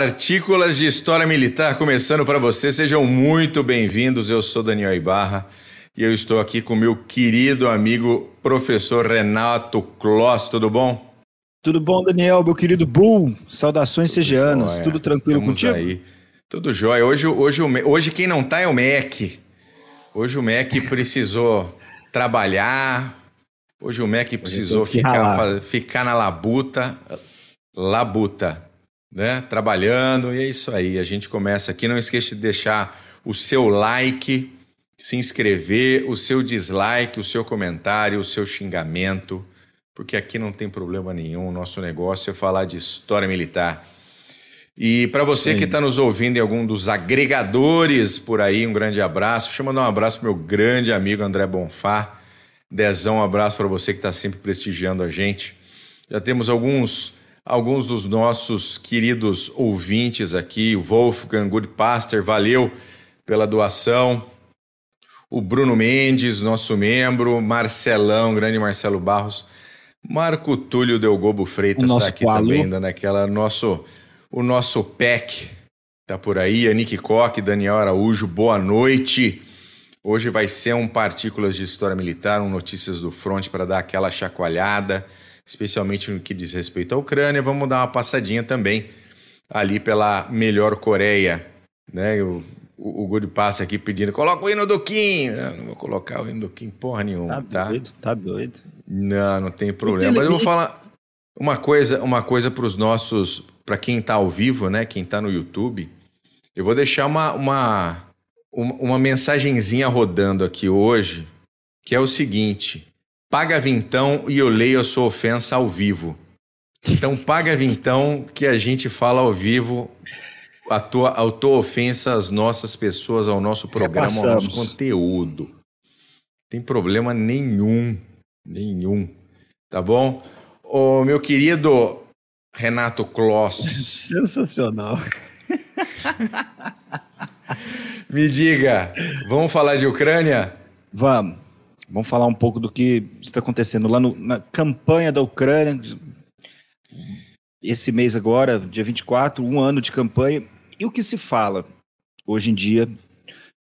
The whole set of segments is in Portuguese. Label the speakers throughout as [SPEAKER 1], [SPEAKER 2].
[SPEAKER 1] Partículas de História Militar começando para você. Sejam muito bem-vindos. Eu sou Daniel Ibarra e eu estou aqui com meu querido amigo professor Renato Kloss. Tudo bom?
[SPEAKER 2] Tudo bom, Daniel, meu querido Bull. Saudações segianas. Tudo tranquilo
[SPEAKER 1] Estamos
[SPEAKER 2] contigo?
[SPEAKER 1] aí. Tudo jóia. Hoje, hoje, hoje quem não tá é o MEC. Hoje o MEC precisou trabalhar. Hoje o MEC precisou ficar, ficar na labuta. Labuta né? Trabalhando, e é isso aí. A gente começa aqui. Não esqueça de deixar o seu like, se inscrever, o seu dislike, o seu comentário, o seu xingamento, porque aqui não tem problema nenhum. O nosso negócio é falar de história militar. E para você Sim. que está nos ouvindo em algum dos agregadores por aí, um grande abraço. Deixa eu mandar um abraço para meu grande amigo André Bonfá. Dezão, um abraço para você que está sempre prestigiando a gente. Já temos alguns alguns dos nossos queridos ouvintes aqui, o Wolfgang Goodpaster, valeu pela doação. O Bruno Mendes, nosso membro, Marcelão, grande Marcelo Barros, Marco Túlio Delgobo Freitas está aqui qualo. também, dando aquela nosso o nosso PEC tá por aí, Anique Koch, Daniel Araújo, boa noite. Hoje vai ser um Partículas de História Militar, um Notícias do Front para dar aquela chacoalhada especialmente no que diz respeito à Ucrânia. Vamos dar uma passadinha também ali pela melhor Coreia, né? O, o, o Good passa aqui pedindo, coloca o hino do Kim. Não, não vou colocar o hino do Kim porra nenhuma,
[SPEAKER 2] tá? Tá doido, tá doido.
[SPEAKER 1] Não, não tem problema. Mas eu vou falar uma coisa, uma coisa para os nossos, para quem está ao vivo, né? Quem está no YouTube, eu vou deixar uma, uma, uma mensagenzinha rodando aqui hoje, que é o seguinte: Paga vintão e eu leio a sua ofensa ao vivo. Então paga vintão que a gente fala ao vivo a tua, a tua ofensa às nossas pessoas, ao nosso programa, ao nosso conteúdo. Tem problema nenhum, nenhum. Tá bom? Ô, meu querido Renato Kloss.
[SPEAKER 2] Sensacional.
[SPEAKER 1] Me diga, vamos falar de Ucrânia?
[SPEAKER 2] Vamos. Vamos falar um pouco do que está acontecendo lá no, na campanha da Ucrânia. Esse mês agora, dia 24, um ano de campanha. E o que se fala hoje em dia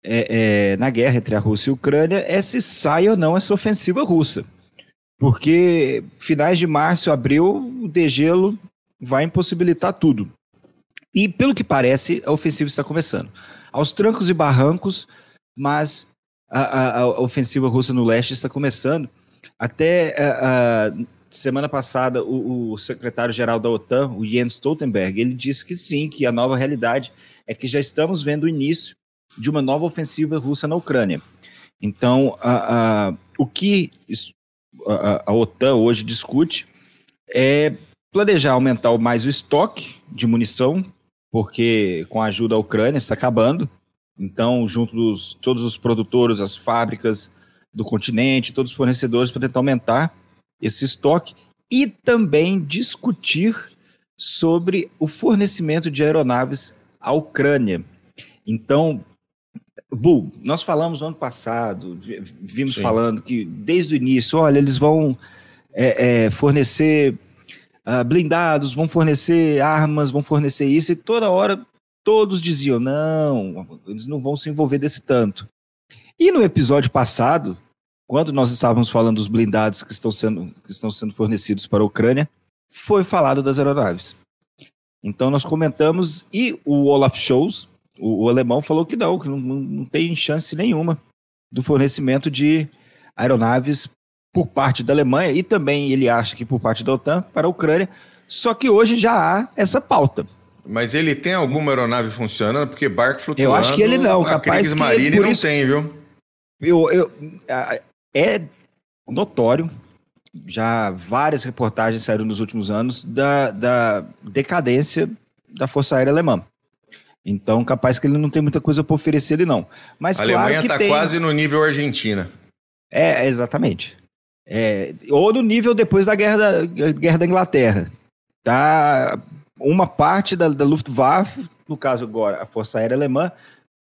[SPEAKER 2] é, é, na guerra entre a Rússia e a Ucrânia é se sai ou não essa ofensiva russa. Porque finais de março, abril, o degelo vai impossibilitar tudo. E pelo que parece, a ofensiva está começando. Aos trancos e barrancos, mas a, a, ofensiva russa no leste está começando. Até a, semana passada, o, o secretário-geral da OTAN, o Jens Stoltenberg, ele disse que sim, que a nova realidade é que já estamos vendo o início de uma nova ofensiva russa na Ucrânia. Então, a, a, o que a, a, OTAN hoje discute é planejar aumentar mais o estoque de munição, porque com a ajuda da Ucrânia está acabando, então, junto dos todos os produtores, as fábricas do continente, todos os fornecedores, para tentar aumentar esse estoque e também discutir sobre o fornecimento de aeronaves à Ucrânia. Então, Bu, nós falamos no ano passado, vimos Sim. falando que desde o início, olha, eles vão é, é, fornecer uh, blindados, vão fornecer armas, vão fornecer isso, e toda hora todos diziam: não, eles não vão se envolver desse tanto. E no episódio passado, quando nós estávamos falando dos blindados que estão sendo, que estão sendo fornecidos para a Ucrânia, foi falado das aeronaves. Então nós comentamos e o Olaf Scholz, o, o alemão, falou que não, que não, não tem chance nenhuma do fornecimento de aeronaves por parte da Alemanha e também ele acha que por parte da OTAN para a Ucrânia. Só que hoje já há essa pauta.
[SPEAKER 1] Mas ele tem alguma aeronave funcionando? Porque barco flutuando...
[SPEAKER 2] Eu acho que ele não, capaz
[SPEAKER 1] que... Marine não isso... tem, viu?
[SPEAKER 2] Eu, eu, é notório, já várias reportagens saíram nos últimos anos, da, da decadência da Força Aérea Alemã. Então, capaz que ele não tem muita coisa para oferecer ele não. Mas
[SPEAKER 1] a Alemanha está tem... quase no nível Argentina.
[SPEAKER 2] É, exatamente. É, ou no nível depois da guerra da, guerra da Inglaterra. Tá uma parte da, da Luftwaffe, no caso agora a Força Aérea Alemã,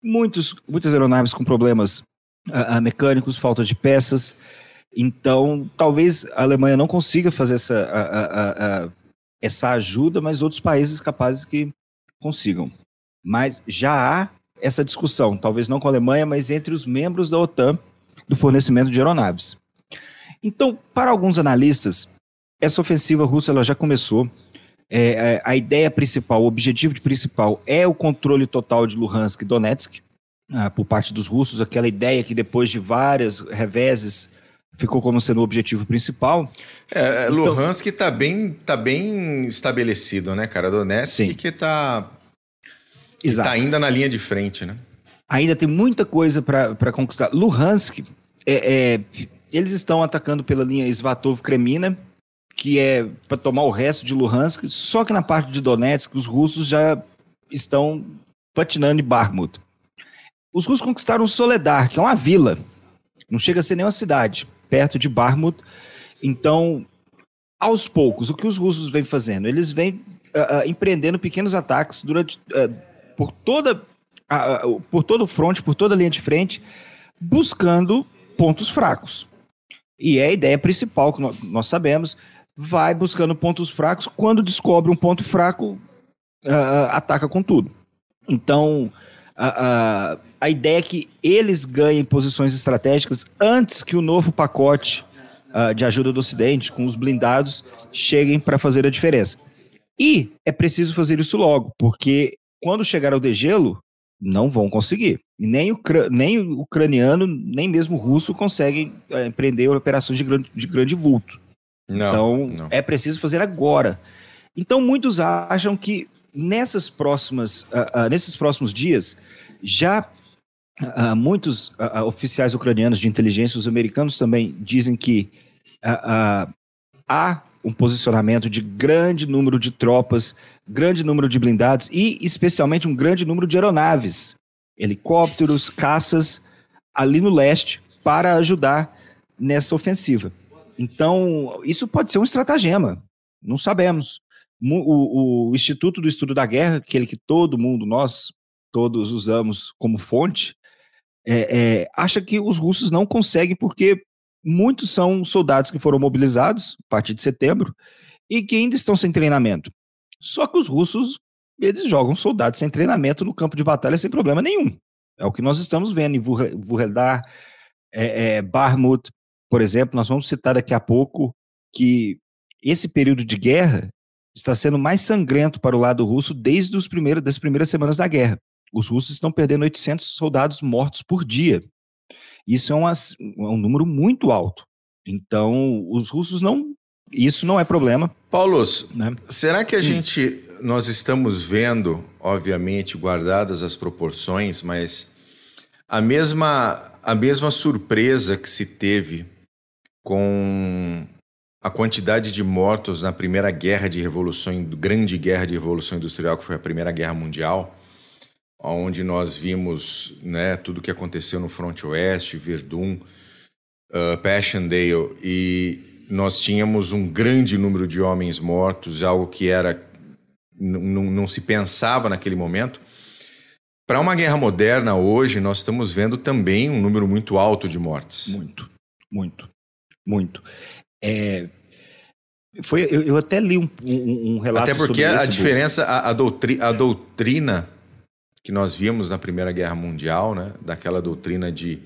[SPEAKER 2] muitos, muitas aeronaves com problemas uh, mecânicos, falta de peças. Então, talvez a Alemanha não consiga fazer essa, essa ajuda, mas outros países capazes que consigam. Mas já há essa discussão, talvez não com a Alemanha, mas entre os membros da OTAN do fornecimento de aeronaves. Então, para alguns analistas, essa ofensiva russa ela já começou. É, é a ideia principal, o objetivo principal é o controle total de Luhansk e Donetsk ah, por parte dos russos. Aquela ideia que depois de várias reveses ficou como sendo o objetivo principal.
[SPEAKER 1] É, é então, Luhansk está bem, tá bem estabelecido, né, cara? Donetsk sim. que está tá ainda na linha de frente, né?
[SPEAKER 2] Ainda tem muita coisa para conquistar. Luhansk, é, é, eles estão atacando pela linha Svatov-Kremina, que é para tomar o resto de Luhansk, só que na parte de Donetsk os russos já estão patinando em Bakhmut. Os russos conquistaram Soledar, que é uma vila, não chega a ser nem uma cidade, perto de Bakhmut. Então, aos poucos, o que os russos vêm fazendo? Eles vêm uh, uh, empreendendo pequenos ataques durante uh, por toda por todo o fronte, por toda a linha de frente, buscando pontos fracos. E é a ideia principal que nós sabemos, vai buscando pontos fracos, quando descobre um ponto fraco, uh, ataca com tudo. Então, uh, uh, a ideia é que eles ganhem posições estratégicas antes que o novo pacote de ajuda do Ocidente, com os blindados, cheguem para fazer a diferença. E é preciso fazer isso logo, porque quando chegar ao degelo, não vão conseguir. Nem o, nem o ucraniano, nem mesmo o russo conseguem é, empreender operações de grande, de grande vulto. Não, então, não. é preciso fazer agora. Então, muitos acham que nessas próximas, uh, uh, nesses próximos dias, já uh, muitos oficiais ucranianos de inteligência, os americanos também, dizem que há um posicionamento de grande número de tropas, grande número de blindados e, especialmente, um grande número de aeronaves, helicópteros, caças ali no leste para ajudar nessa ofensiva. Então, isso pode ser um estratagema, não sabemos. O, o, Instituto do Estudo da Guerra, aquele que todo mundo, nós todos usamos como fonte, é, é, acha que os russos não conseguem porque muitos são soldados que foram mobilizados a partir de setembro e que ainda estão sem treinamento. Só que os russos, eles jogam soldados sem treinamento no campo de batalha sem problema nenhum. É o que nós estamos vendo em Vuhledar, é, é, Barmut, por exemplo. Nós vamos citar daqui a pouco que esse período de guerra está sendo mais sangrento para o lado russo desde os primeiros, das primeiras semanas da guerra. Os russos estão perdendo 800 soldados mortos por dia. Isso é, uma, é um número muito alto. Então, os russos não. Isso não é problema.
[SPEAKER 1] Paulos, né? será que a hum. gente. Nós estamos vendo, obviamente, guardadas as proporções, mas a mesma, a mesma surpresa que se teve com a quantidade de mortos na primeira guerra de revolução, grande guerra de revolução industrial, que foi a Primeira Guerra Mundial, onde nós vimos né, tudo o que aconteceu no fronte oeste, Verdun, uh, Passchendaele, e nós tínhamos um grande número de homens mortos, algo que era não se pensava naquele momento. Para uma guerra moderna hoje, nós estamos vendo também um número muito alto de mortes.
[SPEAKER 2] Muito, muito, muito. É, foi, eu, eu, até li um, um, um relato
[SPEAKER 1] Até porque a, diferença, a, a, doutri, a doutrina que nós vimos na Primeira Guerra Mundial, né? daquela doutrina de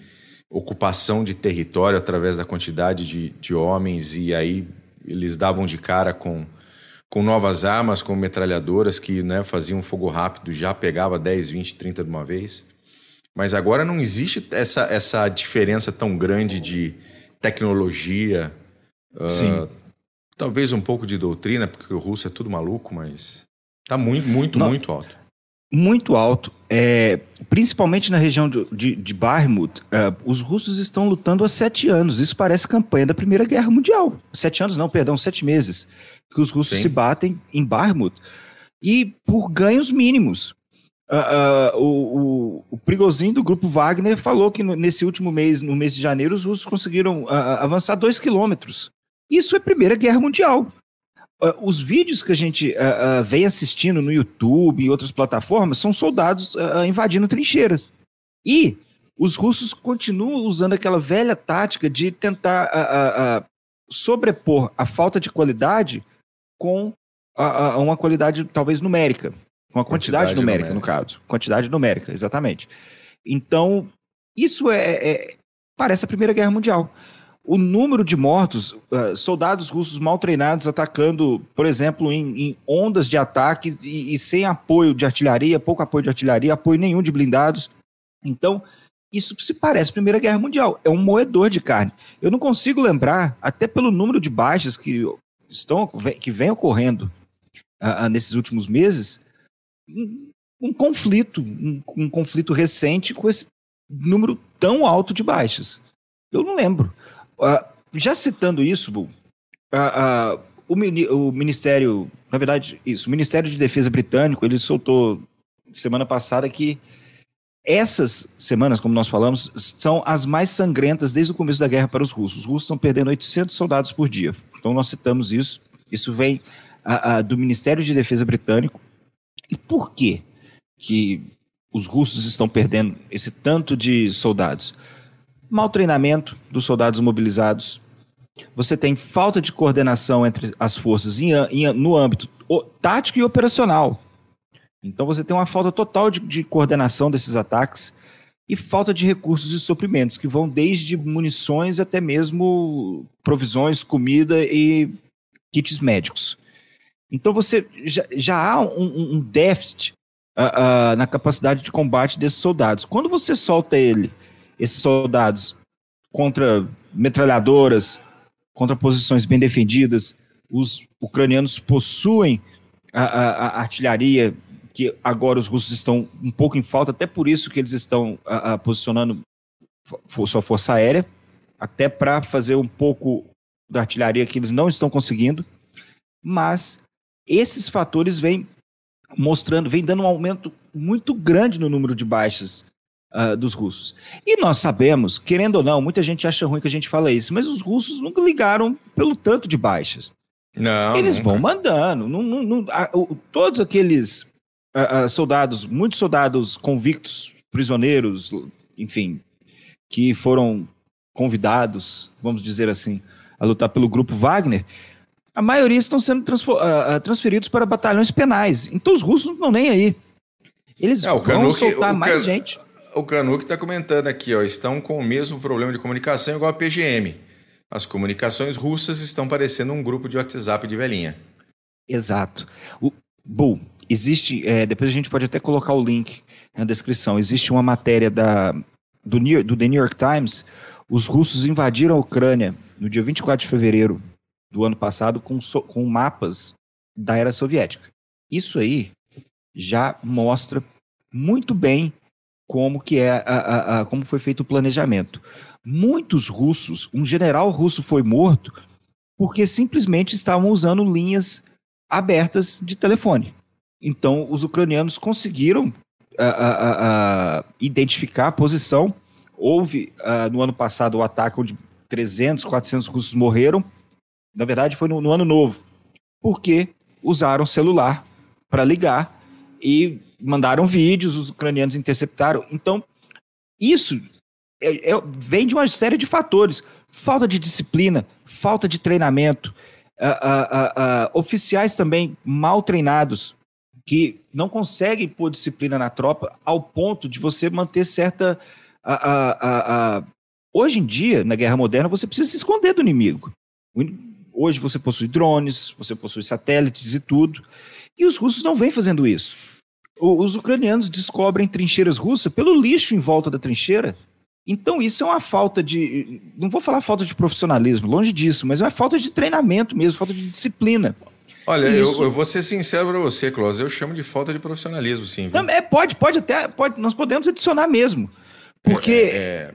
[SPEAKER 1] ocupação de território através da quantidade de, de homens, e aí eles davam de cara com, com novas armas, com metralhadoras que né, faziam fogo rápido, já pegava 10, 20, 30 de uma vez. Mas agora não existe essa, essa diferença tão grande de tecnologia. Uh, talvez um pouco de doutrina, porque o russo é tudo maluco, mas está muito, muito, não. muito alto
[SPEAKER 2] muito alto, é, principalmente na região de, de, de Barmut. É, os russos estão lutando há sete anos. Isso parece campanha da Primeira Guerra Mundial. Sete anos, não, perdão, sete meses. Que os russos Sim. se batem em Barmut e por ganhos mínimos. Uh, uh, o, o, o do grupo Wagner falou que no, nesse último mês, no mês de janeiro, os russos conseguiram uh, avançar dois quilômetros. Isso é Primeira Guerra Mundial. Os vídeos que a gente vem assistindo no YouTube e outras plataformas são soldados invadindo trincheiras. E os russos continuam usando aquela velha tática de tentar sobrepor a falta de qualidade com uma qualidade talvez numérica, Com a quantidade, quantidade numérica, numérica, no caso. Quantidade numérica, exatamente. Então, isso é, é, parece a Primeira Guerra Mundial. O número de mortos, uh, soldados russos mal treinados atacando, por exemplo, em, em ondas de ataque e, e, sem apoio de artilharia, pouco apoio de artilharia, apoio nenhum de blindados. Então, isso se parece Primeira Guerra Mundial. É um moedor de carne. Eu não consigo lembrar, até pelo número de baixas que estão que vem ocorrendo uh, nesses últimos meses, um, um conflito, um, um, conflito recente com esse número tão alto de baixas. Eu não lembro. Uh, já citando isso, uh, uh, o, o, Ministério, na verdade, isso, o Ministério de Defesa britânico, ele soltou semana passada que essas semanas, como nós falamos, são as mais sangrentas desde o começo da guerra para os russos. Os russos estão perdendo 800 soldados por dia. Então nós citamos isso. Isso vem do Ministério de Defesa britânico. E por quê que os russos estão perdendo esse tanto de soldados? Mal treinamento dos soldados mobilizados. Você tem falta de coordenação entre as forças em, em, no âmbito tático e operacional. Então você tem uma falta total de, de coordenação desses ataques e falta de recursos e suprimentos, que vão desde munições até mesmo provisões, comida e kits médicos. Então você já, já há um, um déficit uh, uh, na capacidade de combate desses soldados. Quando você solta ele, esses soldados, contra metralhadoras, contra posições bem defendidas, os ucranianos possuem a, a, a artilharia que agora os russos estão um pouco em falta, até por isso que eles estão a, posicionando sua força aérea, até para fazer um pouco da artilharia que eles não estão conseguindo, mas esses fatores vêm mostrando, vem dando um aumento muito grande no número de baixas uh, dos russos. E nós sabemos, querendo ou não, muita gente acha ruim que a gente fala isso, mas os russos nunca ligaram pelo tanto de baixas.
[SPEAKER 1] Não,
[SPEAKER 2] Eles
[SPEAKER 1] nunca.
[SPEAKER 2] vão mandando. Não, não, não, a, o, todos aqueles uh, soldados, muitos soldados convictos, prisioneiros, enfim, que foram convidados, vamos dizer assim, a lutar pelo grupo Wagner, a maioria estão sendo uh, transferidos para batalhões penais. Então os russos não estão nem aí. Eles é, vão Canuck, soltar mais Can... gente.
[SPEAKER 1] O Canuck está comentando aqui, ó, estão com o mesmo problema de comunicação igual a PGM. As comunicações russas estão parecendo um grupo de WhatsApp de velhinha.
[SPEAKER 2] Exato. O, Bull, existe, é, depois a gente pode até colocar o link na descrição, existe uma matéria da, do, New, do The New York Times, os russos invadiram a Ucrânia no dia 24 de fevereiro do ano passado com, so, com mapas da era soviética. Isso aí já mostra muito bem como que é a, a, a, como foi feito o planejamento. Muitos russos, um general russo foi morto porque simplesmente estavam usando linhas abertas de telefone. Então, os ucranianos conseguiram identificar a posição. Houve no ano passado o ataque onde 300, 400 russos morreram na verdade, foi no, no ano novo. Porque usaram celular para ligar e mandaram vídeos, os ucranianos interceptaram. Então, isso é, é, vem de uma série de fatores. Falta de disciplina, falta de treinamento, uh, uh, uh, oficiais também mal treinados, que não conseguem pôr disciplina na tropa ao ponto de você manter certa. Hoje em dia, na guerra moderna, você precisa se esconder do inimigo. Hoje você possui drones, você possui satélites e tudo. E os russos não vêm fazendo isso. Os ucranianos descobrem trincheiras russas pelo lixo em volta da trincheira. Então isso é uma falta de. Não vou falar falta de profissionalismo, longe disso, mas é uma falta de treinamento mesmo, falta de disciplina.
[SPEAKER 1] Olha, eu, eu, vou ser sincero para você, Close, eu chamo de falta de profissionalismo, sim.
[SPEAKER 2] Viu? É, pode, pode até. Pode, nós podemos adicionar mesmo. Porque. É, é...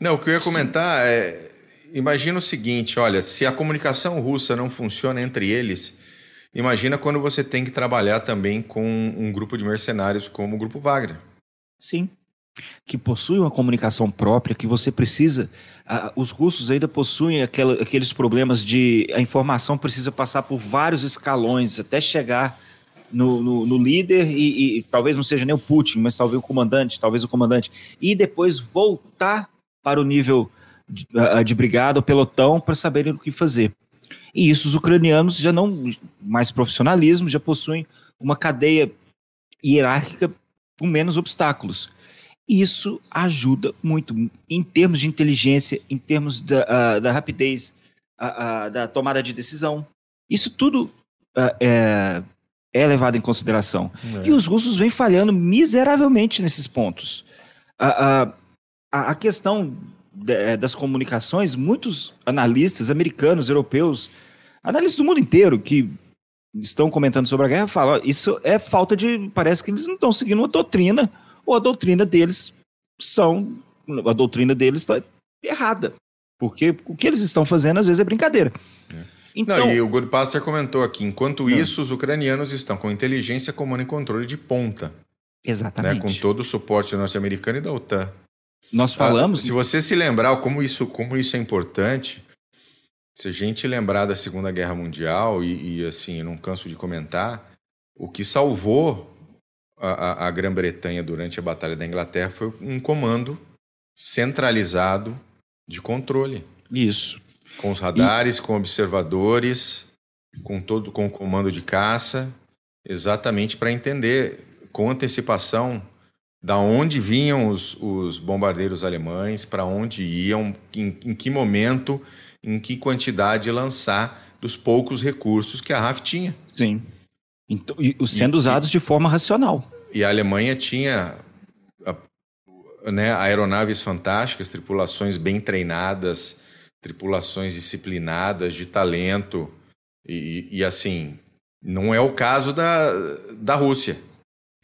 [SPEAKER 1] Não, o que eu ia comentar é imagina o seguinte: olha, se a comunicação russa não funciona entre eles, imagina quando você tem que trabalhar também com um grupo de mercenários como o Grupo Wagner.
[SPEAKER 2] Sim. Que possui uma comunicação própria, que você precisa. Uh, os russos ainda possuem aquela, aqueles problemas de. A informação precisa passar por vários escalões até chegar no, no, no líder, e, e talvez não seja nem o Putin, mas talvez o comandante, talvez o comandante, e depois voltar para o nível de, de brigada, o pelotão, para saberem o que fazer. E isso os ucranianos já não, mais profissionalismo, já possuem uma cadeia hierárquica com menos obstáculos. Isso ajuda muito em termos de inteligência, em termos da, uh, da rapidez, uh, uh, da tomada de decisão. Isso tudo é, é, levado em consideração. É. E os russos vêm falhando miseravelmente nesses pontos. A, a, questão das comunicações, muitos analistas americanos, europeus, analistas do mundo inteiro que estão comentando sobre a guerra falam: isso é falta de. Parece que eles não estão seguindo uma doutrina, ou a doutrina deles são. A doutrina deles está errada. Porque o que eles estão fazendo às vezes é brincadeira.
[SPEAKER 1] É. Então, não, e o Goodpaster comentou aqui: enquanto não. isso, os ucranianos estão com inteligência, comando e controle de ponta.
[SPEAKER 2] Exatamente.
[SPEAKER 1] Né, com todo o suporte norte-americano e da OTAN.
[SPEAKER 2] Nós falamos.
[SPEAKER 1] Ah, se você se lembrar como isso, como isso é importante, se a gente lembrar da Segunda Guerra Mundial, e, e assim, não canso de comentar, o que salvou a, a, a Grã-Bretanha durante a Batalha da Inglaterra foi um comando centralizado de controle.
[SPEAKER 2] Isso.
[SPEAKER 1] Com os radares, e... com observadores, com todo com o comando de caça, exatamente para entender com antecipação da onde vinham os, os bombardeiros alemães, para onde iam, em, em que momento em que quantidade lançar dos poucos recursos que a RAF tinha.
[SPEAKER 2] Sim. Então, e, sendo e, usados de forma racional.
[SPEAKER 1] E a Alemanha tinha né, aeronaves fantásticas, tripulações bem treinadas, tripulações disciplinadas, de talento. E, e assim, não é o caso da, da Rússia.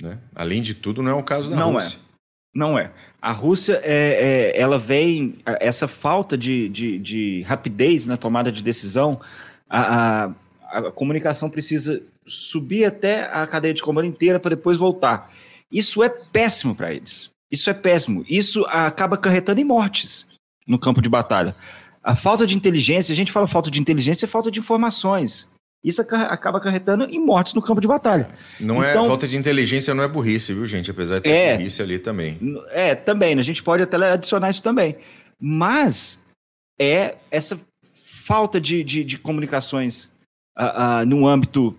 [SPEAKER 1] Né? Além de tudo, não é o caso da
[SPEAKER 2] não
[SPEAKER 1] é. Rússia.
[SPEAKER 2] É. Não é. A Rússia, é, é, ela vem, essa falta de, de, de, rapidez na tomada de decisão, a, a, a, comunicação precisa subir até a cadeia de comando inteira para depois voltar. Isso é péssimo para eles. Isso é péssimo. Isso acaba acarretando em mortes no campo de batalha. A falta de inteligência, a gente fala falta de inteligência, é falta de informações. Isso acaba acarretando em mortes no campo de batalha.
[SPEAKER 1] Não é então, é falta de inteligência, não é burrice, viu, gente? Apesar de ter é, burrice ali também.
[SPEAKER 2] É, também. Né? A gente pode até adicionar isso também. Mas é essa falta de, de, de comunicações uh, uh, num âmbito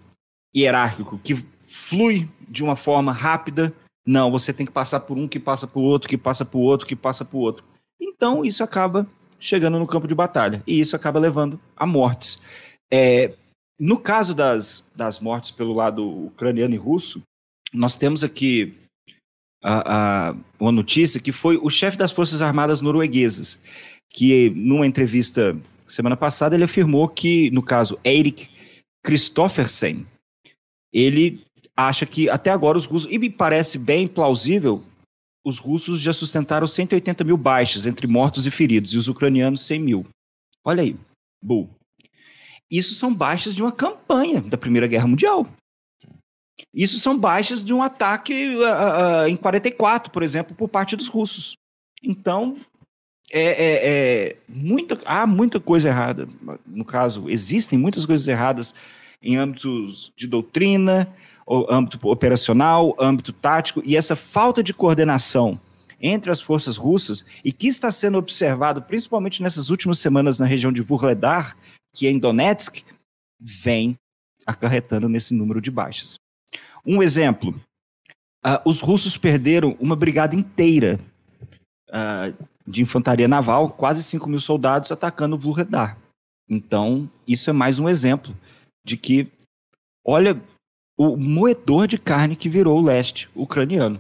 [SPEAKER 2] hierárquico que flui de uma forma rápida. Não, você tem que passar por um que passa por outro, que passa por outro, que passa por outro. Então isso acaba chegando no campo de batalha e isso acaba levando a mortes. É, no caso das, das mortes pelo lado ucraniano e russo, nós temos aqui a, a, uma notícia que foi o chefe das Forças Armadas norueguesas, que numa entrevista semana passada ele afirmou que, no caso, Eirik Kristoffersen, ele acha que até agora os russos, e me parece bem plausível, os russos já sustentaram 180 mil baixas entre mortos e feridos, e os ucranianos 100 mil. Olha aí, bull. Isso são baixas de uma campanha da Primeira Guerra Mundial. Isso são baixas de um ataque uh, uh, em 44, por exemplo, por parte dos russos. Então, é, é, é, muita, há muita coisa errada. No caso, existem muitas coisas erradas em âmbitos de doutrina, âmbito operacional, âmbito tático, e essa falta de coordenação entre as forças russas, e que está sendo observado principalmente nessas últimas semanas na região de Vuhledar, que em Donetsk, vem acarretando nesse número de baixas. Um exemplo: uh, os russos perderam uma brigada inteira uh, de infantaria naval, quase 5 mil soldados atacando Vuhledar. Então, isso é mais um exemplo de que, olha, o moedor de carne que virou o leste ucraniano.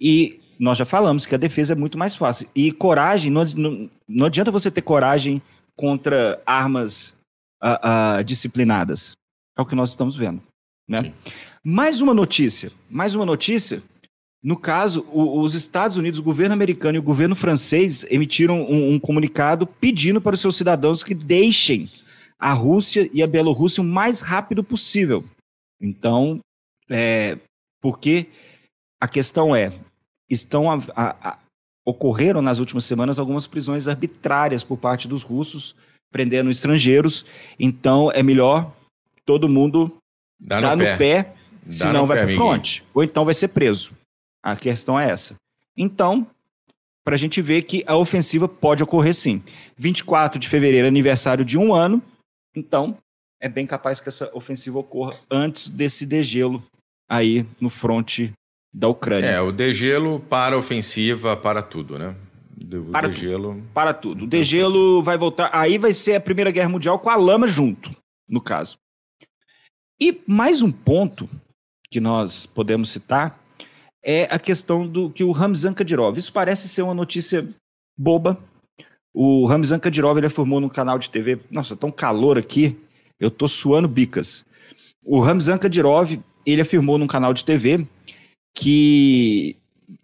[SPEAKER 2] E nós já falamos que a defesa é muito mais fácil. E coragem, não, não, não adianta você ter coragem contra armas uh, uh, disciplinadas. É o que nós estamos vendo. Né? Mais uma notícia. Mais uma notícia. No caso, o, os Estados Unidos, o governo americano e o governo francês emitiram um, um comunicado pedindo para os seus cidadãos que deixem a Rússia e a Bielorrússia o mais rápido possível. Então, é, porque a questão é, estão a, a, a, ocorreram nas últimas semanas algumas prisões arbitrárias por parte dos russos prendendo estrangeiros. Então é melhor todo mundo
[SPEAKER 1] dar no, no, pé, pé
[SPEAKER 2] senão vai para fronte. Ou então vai ser preso. A questão é essa. Então, para a gente ver que a ofensiva pode ocorrer sim. 24 de fevereiro, aniversário de um ano. Então, é bem capaz que essa ofensiva ocorra antes desse degelo aí no fronte da Ucrânia.
[SPEAKER 1] É, o degelo para a ofensiva, para tudo, né?
[SPEAKER 2] O para degelo. Tudo. Para tudo. O degelo vai voltar. Aí vai ser a Primeira Guerra Mundial com a lama junto, no caso. E mais um ponto que nós podemos citar é a questão do que o Ramzan Kadyrov. Isso parece ser uma notícia boba. O Ramzan Kadyrov ele formou no canal de TV. Nossa, tão calor aqui. Eu tô suando bicas. O Ramzan Kadyrov, ele afirmou num canal de TV que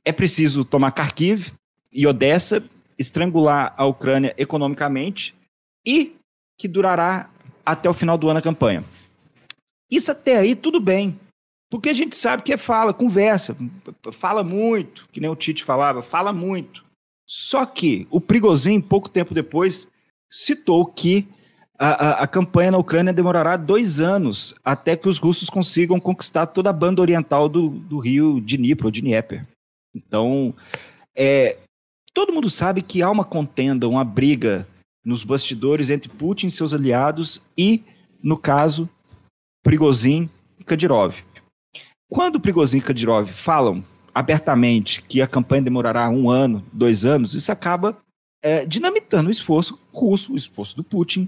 [SPEAKER 2] é preciso tomar Kharkiv e Odessa, estrangular a Ucrânia economicamente e que durará até o final do ano a campanha. Isso até aí tudo bem, porque a gente sabe que é fala, conversa, fala muito, que nem o Tite falava, fala muito. Só que o Prigozhin, pouco tempo depois, citou que a, a, a, campanha na Ucrânia demorará dois anos até que os russos consigam conquistar toda a banda oriental do, do rio Dnipro, ou Dnieper. Então, é, todo mundo sabe que há uma contenda, uma briga nos bastidores entre Putin e seus aliados e, no caso, Prigozhin e Kadyrov. Quando Prigozhin e Kadyrov falam abertamente que a campanha demorará um ano, dois anos, isso acaba é, dinamitando o esforço russo, o esforço do Putin,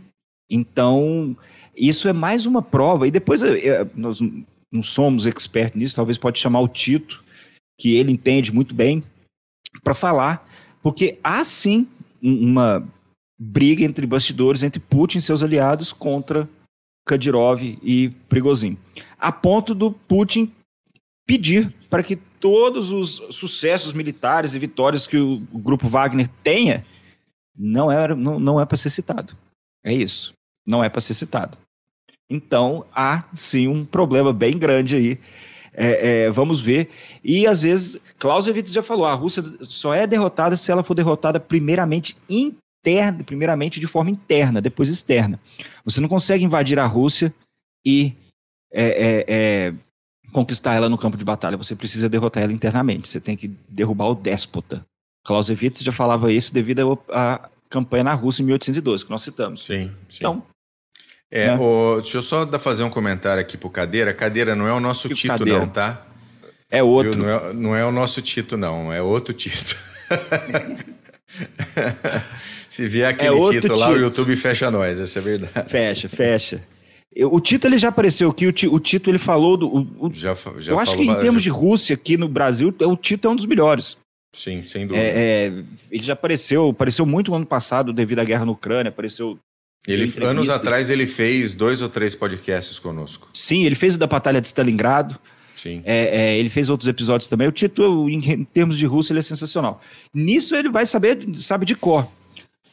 [SPEAKER 2] então, isso é mais uma prova. E depois, é, é, nós não somos expertos nisso, talvez pode chamar o Tito, que ele entende muito bem, para falar, porque há sim uma briga entre bastidores, entre Putin e seus aliados contra Kadyrov e Prigozhin. A ponto do Putin pedir para que todos os sucessos militares e vitórias que o, grupo Wagner tenha não é, não, não é para ser citado. É isso não é para ser citado. Então, há sim um problema bem grande aí. É, é, vamos ver. E às vezes, Clausewitz já falou: a Rússia só é derrotada se ela for derrotada primeiramente interna, primeiramente de forma interna, depois externa. Você não consegue invadir a Rússia e é, é, é conquistar ela no campo de batalha. Você precisa derrotar ela internamente. Você tem que derrubar o déspota. Clausewitz já falava isso devido à campanha na Rússia em 1812, que nós citamos.
[SPEAKER 1] Sim. sim. Então, é, né? o, deixa eu só fazer um comentário aqui pro Cadeira. Cadeira não é o nosso que Tito, cadeira? não, tá?
[SPEAKER 2] É outro.
[SPEAKER 1] Não é, não é, o nosso Tito, não. É outro Tito. Se vier aquele é Tito lá, o YouTube fecha nós, essa é verdade.
[SPEAKER 2] Fecha, fecha. O Tito ele já apareceu aqui, o Tito ele falou do. O,
[SPEAKER 1] já, já
[SPEAKER 2] eu acho que em termos de Rússia aqui no Brasil, o Tito é um dos melhores.
[SPEAKER 1] Sim, sem dúvida.
[SPEAKER 2] É, é, ele já apareceu, apareceu muito no ano passado devido à guerra na Ucrânia, apareceu
[SPEAKER 1] ele, anos atrás ele fez dois ou três podcasts conosco.
[SPEAKER 2] Sim, ele fez o da Batalha de Stalingrado.
[SPEAKER 1] Sim.
[SPEAKER 2] É, é, ele fez outros episódios também. O título, em, em termos de russo, ele é sensacional. Nisso ele vai saber, sabe de cor.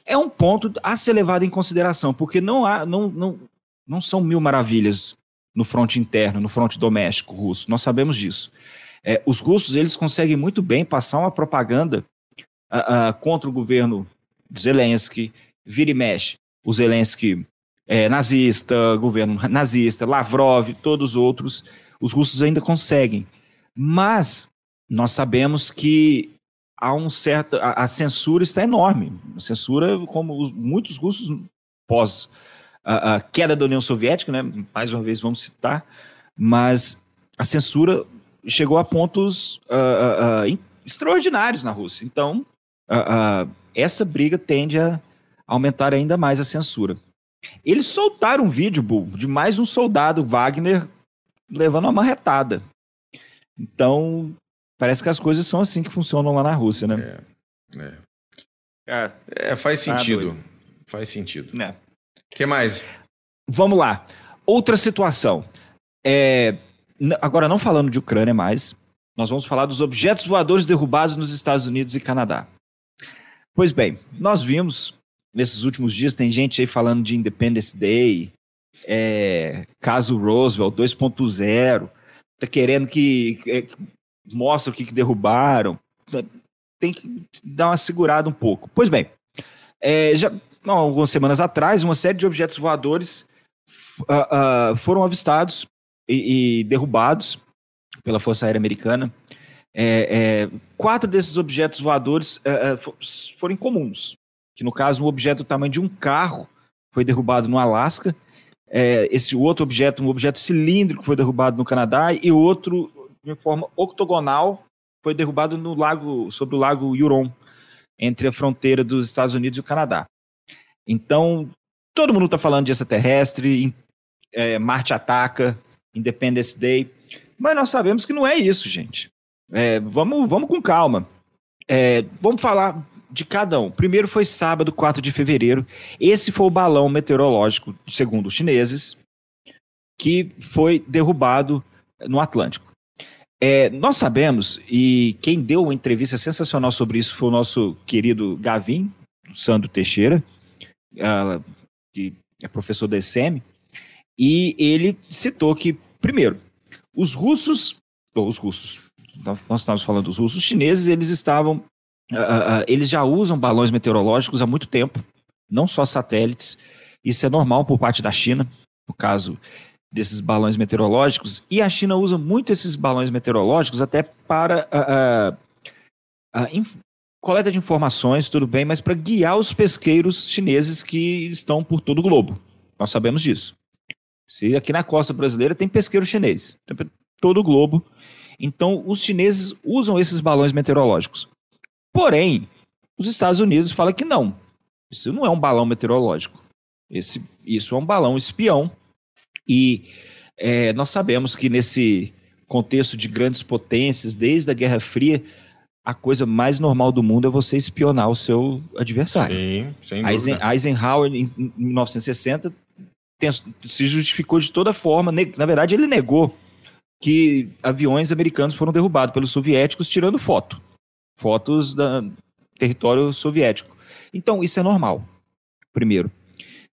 [SPEAKER 2] É um ponto a ser levado em consideração, porque não há, não, não, não são mil maravilhas no fronte interno, no fronte doméstico russo. Nós sabemos disso. É, os russos eles conseguem muito bem passar uma propaganda uh, uh, contra o governo Zelensky, vira e mexe o Zelensky é, nazista, governo nazista, Lavrov, todos os outros, os russos ainda conseguem. Mas nós sabemos que há um certo. A, a censura está enorme. A censura, como os, muitos russos pós a, a, queda da União Soviética, né, mais uma vez vamos citar, mas a censura chegou a pontos uh, uh, extraordinários na Rússia. Então, uh, essa briga tende a aumentar ainda mais a censura. Eles soltaram um vídeo, Bull, de mais um soldado Wagner levando uma marretada. Então, parece que as coisas são assim que funcionam lá na Rússia, né?
[SPEAKER 1] É, é. é, é faz tá sentido. faz sentido.
[SPEAKER 2] É.
[SPEAKER 1] que mais?
[SPEAKER 2] Vamos lá. Outra situação. É, agora, não falando de Ucrânia mais, nós vamos falar dos objetos voadores derrubados nos Estados Unidos e Canadá. Pois bem, nós vimos nesses últimos dias tem gente aí falando de Independence Day, é, caso Roosevelt 2.0, tá querendo que, é, que mostre o que, que derrubaram. Tem que dar uma segurada um pouco. Pois bem, é, já não, algumas semanas atrás, uma série de objetos voadores uh, uh, foram avistados e, e, derrubados pela Força Aérea Americana. É, é, quatro desses objetos voadores é, é, foram incomuns que no caso um objeto do tamanho de um carro foi derrubado no Alasca. é, esse outro objeto, um objeto cilíndrico foi derrubado no Canadá e outro de forma octogonal foi derrubado no lago, sobre o lago Huron, entre a fronteira dos Estados Unidos e o Canadá. Então, todo mundo está falando de extraterrestre, é, Marte ataca, Independence Day, mas nós sabemos que não é isso, gente. É, vamos, vamos com calma. É, vamos falar de cada um. Primeiro foi sábado, 4 de fevereiro. Esse foi o balão meteorológico, segundo os chineses, que foi derrubado no Atlântico. É, nós sabemos, e quem deu uma entrevista sensacional sobre isso foi o nosso querido Gavin, Sandro Teixeira, que é professor da SM, e ele citou que, primeiro, os russos, ou os russos, nós estamos falando dos russos, os chineses, eles estavam Uh, uh, eles já usam balões meteorológicos há muito tempo, não só satélites. Isso é normal por parte da China, no caso desses balões meteorológicos. E a China usa muito esses balões meteorológicos até para uh, coleta de informações, tudo bem, mas para guiar os pesqueiros chineses que estão por todo o globo. Nós sabemos disso. Se aqui na costa brasileira tem pesqueiro chinês, tem todo o globo. Então, os chineses usam esses balões meteorológicos. Porém, os Estados Unidos falam que não. Isso não é um balão meteorológico. Esse, isso é um balão espião. E é, nós sabemos que nesse contexto de grandes potências, desde a Guerra Fria, a coisa mais normal do mundo é você espionar o seu adversário. Sim, sem Eisen, Eisenhower, em 1960, tem, se justificou de toda forma. Na verdade, ele negou que aviões americanos foram derrubados pelos soviéticos tirando foto fotos do território soviético. Então, isso é normal, primeiro.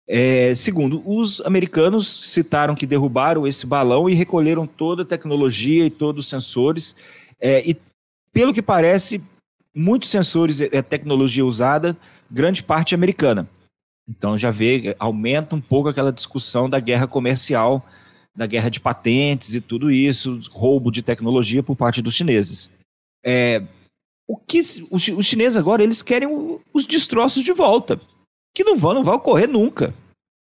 [SPEAKER 2] É, segundo, os americanos citaram que derrubaram esse balão e recolheram toda a tecnologia e todos os sensores. É, e, pelo que parece, muitos sensores é tecnologia usada, grande parte americana. Então já vê, aumenta um pouco aquela discussão da guerra comercial, da guerra de patentes e tudo isso, roubo de tecnologia por parte dos chineses. É, o que os, os chineses agora eles querem os destroços de volta, que não vão, não vai ocorrer nunca.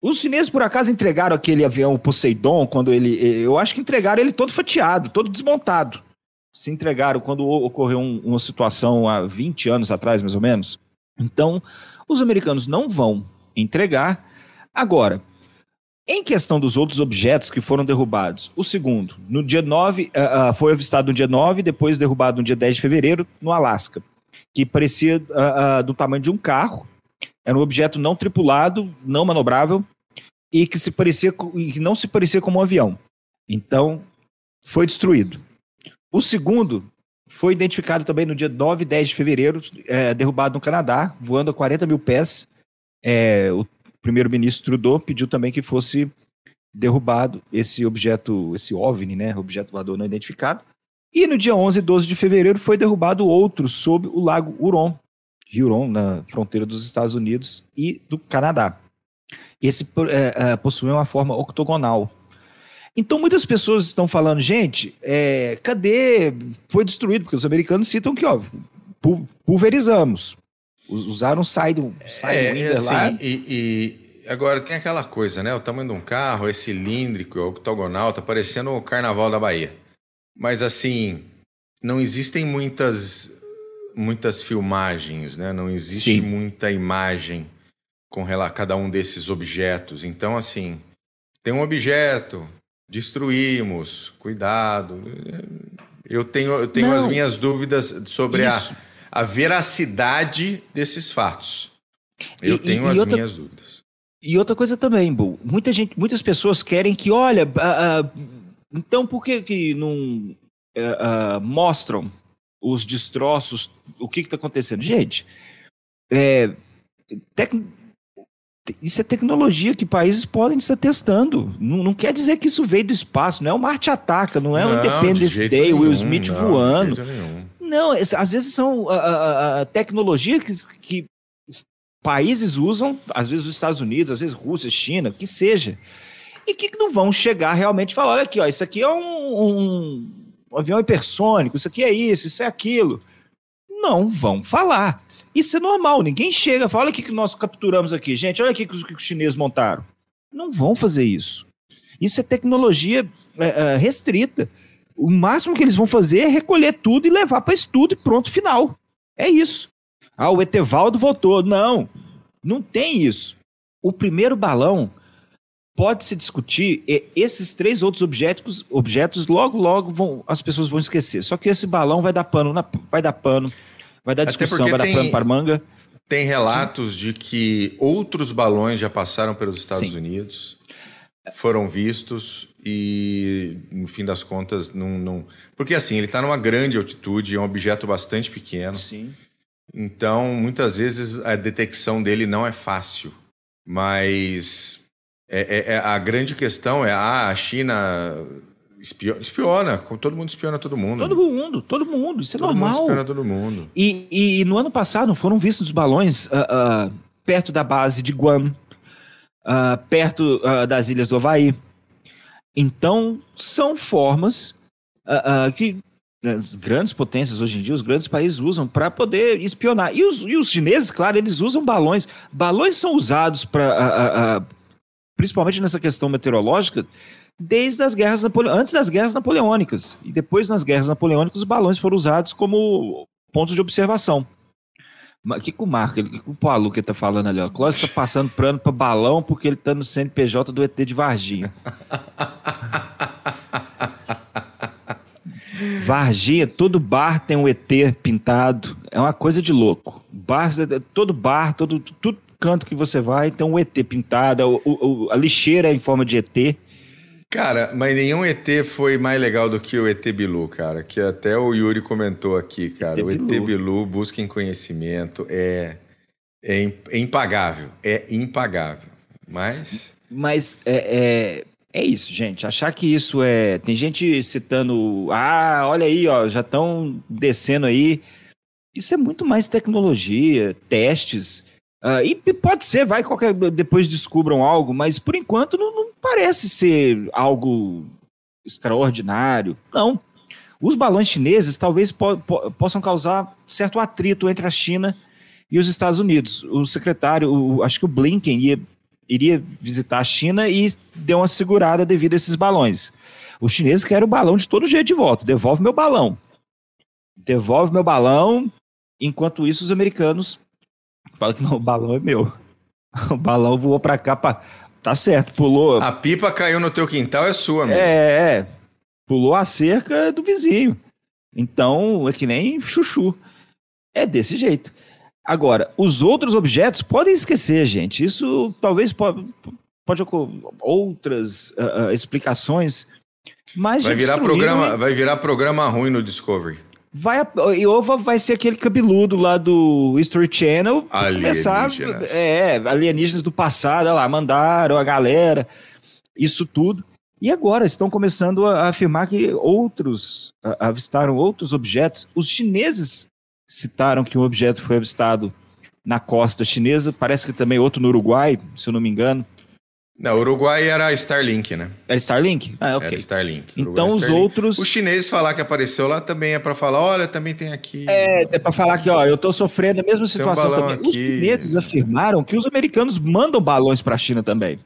[SPEAKER 2] Os chineses por acaso entregaram aquele avião Poseidon quando ele, eu acho que entregaram ele todo fatiado, todo desmontado. Se entregaram quando ocorreu um, uma situação há 20 anos atrás, mais ou menos. Então, os americanos não vão entregar. Agora, em questão dos outros objetos que foram derrubados, o segundo, no dia 9, uh, uh, foi avistado no dia 9, depois derrubado no dia 10 de fevereiro, no Alasca, que parecia uh, do tamanho de um carro, era um objeto não tripulado, não manobrável, e que, se parecia, que não se parecia como um avião. Então, foi destruído. O segundo foi identificado também no dia 9 e 10 de fevereiro, é, derrubado no Canadá, voando a 40 mil pés. É, o primeiro-ministro Trudeau pediu também que fosse derrubado esse objeto, esse OVNI, né, objeto voador não identificado. E no dia 11 e 12 de fevereiro foi derrubado outro sob o lago Huron, Huron, na fronteira dos Estados Unidos e do Canadá. Esse é, é, possui uma forma octogonal. Então muitas pessoas estão falando, gente, é, cadê? Foi destruído, porque os americanos citam que, ó, pulverizamos. Usaram o Sidewinder
[SPEAKER 1] é, é assim, lá. E, e, agora tem aquela coisa, né? O tamanho de um carro é cilíndrico, é octogonal, tá parecendo o Carnaval da Bahia. Mas assim, não existem muitas muitas filmagens, né? Não existe Sim. muita imagem com cada um desses objetos. Então, assim, tem um objeto, destruímos, cuidado. Eu tenho, eu tenho as minhas dúvidas sobre Isso. a a veracidade desses fatos. Eu e, tenho e, as outra, minhas dúvidas.
[SPEAKER 2] E outra coisa também, Bu, muita gente, muitas pessoas querem que, olha, uh, uh, então por que, que não uh, mostram os destroços, o que está acontecendo? Gente, é, tec... isso é tecnologia que países podem estar testando. Não, não, quer dizer que isso veio do espaço, não é o Marte Ataca, não é o Independence Day, nenhum, Will Smith não, voando. Não, às vezes são a, tecnologia que, que países usam, às vezes os Estados Unidos, às vezes Rússia, China, que seja, e que não vão chegar realmente e falar, olha aqui, ó, isso aqui é um, um, um avião hipersônico, isso aqui é isso, isso é aquilo. Não vão falar. Isso é normal, ninguém chega e fala, olha o que nós capturamos aqui, gente, olha aqui o que os chineses montaram. Não vão fazer isso. Isso é tecnologia é, é, restrita. O máximo que eles vão fazer é recolher tudo e levar para estudo e pronto, final. É isso. Ah, o Etevaldo voltou. Não, não tem isso. O primeiro balão pode se discutir esses três outros objetos, objetos logo logo vão as pessoas vão esquecer. Só que esse balão vai dar pano, na, vai dar pano, vai dar discussão, vai tem, dar pano para manga.
[SPEAKER 1] Tem relatos Sim. de que outros balões já passaram pelos Estados Sim. Unidos, foram vistos e no fim das contas não, não... porque assim ele está numa grande altitude, é um objeto bastante pequeno.
[SPEAKER 2] Sim.
[SPEAKER 1] Então muitas vezes a detecção dele não é fácil, mas é, é, é, a grande questão é ah, a China espiona, espiona, todo mundo espiona todo mundo.
[SPEAKER 2] Todo mundo, todo mundo, isso é todo normal. Todo
[SPEAKER 1] mundo espiona todo mundo.
[SPEAKER 2] E, e, e, no ano passado foram vistos balões uh, uh, perto da base de Guam, uh, perto das ilhas do Havaí. Então, são formas que né, as grandes potências hoje em dia, os grandes países usam para poder espionar. E os, e os chineses, claro, eles usam balões. Balões são usados para principalmente nessa questão meteorológica, desde as guerras antes das guerras napoleônicas. E depois, nas guerras napoleônicas, os balões foram usados como pontos de observação. O que, que o Marco, o que, o Paulo que tá falando ali? Ó? Clóvis está passando plano para balão porque ele está no CNPJ do ET de Varginha. Varginha, todo bar tem um ET pintado. É uma coisa de louco. Bar, todo bar, todo, tudo, canto que você vai tem um ET pintado, o, o, a lixeira é em forma de ET.
[SPEAKER 1] Cara, mas nenhum ET foi mais legal do que o ET Bilu, cara. Que até o Yuri comentou aqui, cara. ET o ET Bilu, busca em conhecimento, é, é, é, impagável. É impagável. Mas.
[SPEAKER 2] Mas é, é, é, isso, gente. Achar que isso é. Tem gente citando. Ah, olha aí, ó, já estão descendo aí. Isso é muito mais tecnologia, testes. Uh, e pode ser, vai qualquer depois descubram algo, mas por enquanto não, não parece ser algo extraordinário. Não. Os balões chineses talvez po po possam causar certo atrito entre a China e os Estados Unidos. O secretário, o, acho que o Blinken ia, iria visitar a China e deu uma segurada devido a esses balões. Os chineses querem o balão de todo jeito de volta. Devolve meu balão. Devolve meu balão. Enquanto isso, os americanos Fala que não, o balão é meu. O balão voou pra cá, pra... tá certo, pulou.
[SPEAKER 1] A pipa caiu no teu quintal, é sua, amigo.
[SPEAKER 2] É, é. Pulou a cerca do vizinho. Então, é que nem chuchu. É desse jeito. Agora, os outros objetos podem esquecer, gente. Isso talvez pode, pode ocorrer outras uh, uh, explicações. Mas
[SPEAKER 1] vai virar programa, vai virar programa ruim no Discovery.
[SPEAKER 2] Vai, Iova vai ser aquele cabeludo lá do History Channel.
[SPEAKER 1] Alienígenas.
[SPEAKER 2] Começar, é, alienígenas do passado, lá, mandaram a galera, isso tudo. E agora estão começando a, afirmar que outros avistaram outros objetos. Os chineses citaram que um objeto foi avistado na costa chinesa, parece que também outro no Uruguai, se eu não me engano.
[SPEAKER 1] Não, o Uruguai era Starlink, né?
[SPEAKER 2] Era Starlink? Ah, ok.
[SPEAKER 1] Era Starlink.
[SPEAKER 2] Então os Starlink. outros.
[SPEAKER 1] Os chineses falar que apareceu lá também é para falar, olha, também tem aqui.
[SPEAKER 2] É, é para falar que, ó, eu tô sofrendo a mesma situação um também. Aqui. Os chineses afirmaram que os americanos mandam balões para a China também.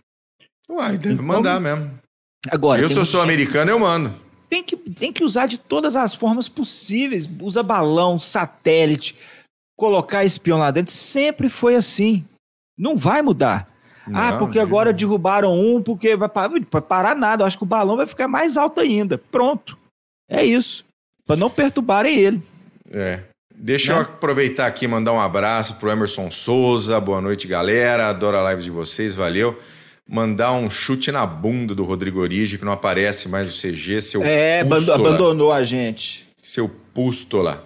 [SPEAKER 1] Uai, deve então, mandar mesmo.
[SPEAKER 2] Agora,
[SPEAKER 1] eu, se eu sou americano, eu mando.
[SPEAKER 2] Tem que, tem que usar de todas as formas possíveis. Usa balão, satélite, colocar espião lá dentro. Sempre foi assim. Não vai mudar. Ah, não, ah, porque agora derrubaram um, porque vai parar, vai parar nada. Eu acho que o balão vai ficar mais alto ainda. Pronto. É isso. Para não perturbarem ele.
[SPEAKER 1] É. Deixa né? eu aproveitar aqui e mandar um abraço pro Emerson Souza. Boa noite, galera. Adoro a live de vocês, valeu. Mandar um chute na bunda do Rodrigo Origi, que não aparece mais no CG, seu
[SPEAKER 2] É, abandonou a gente.
[SPEAKER 1] Seu pústola.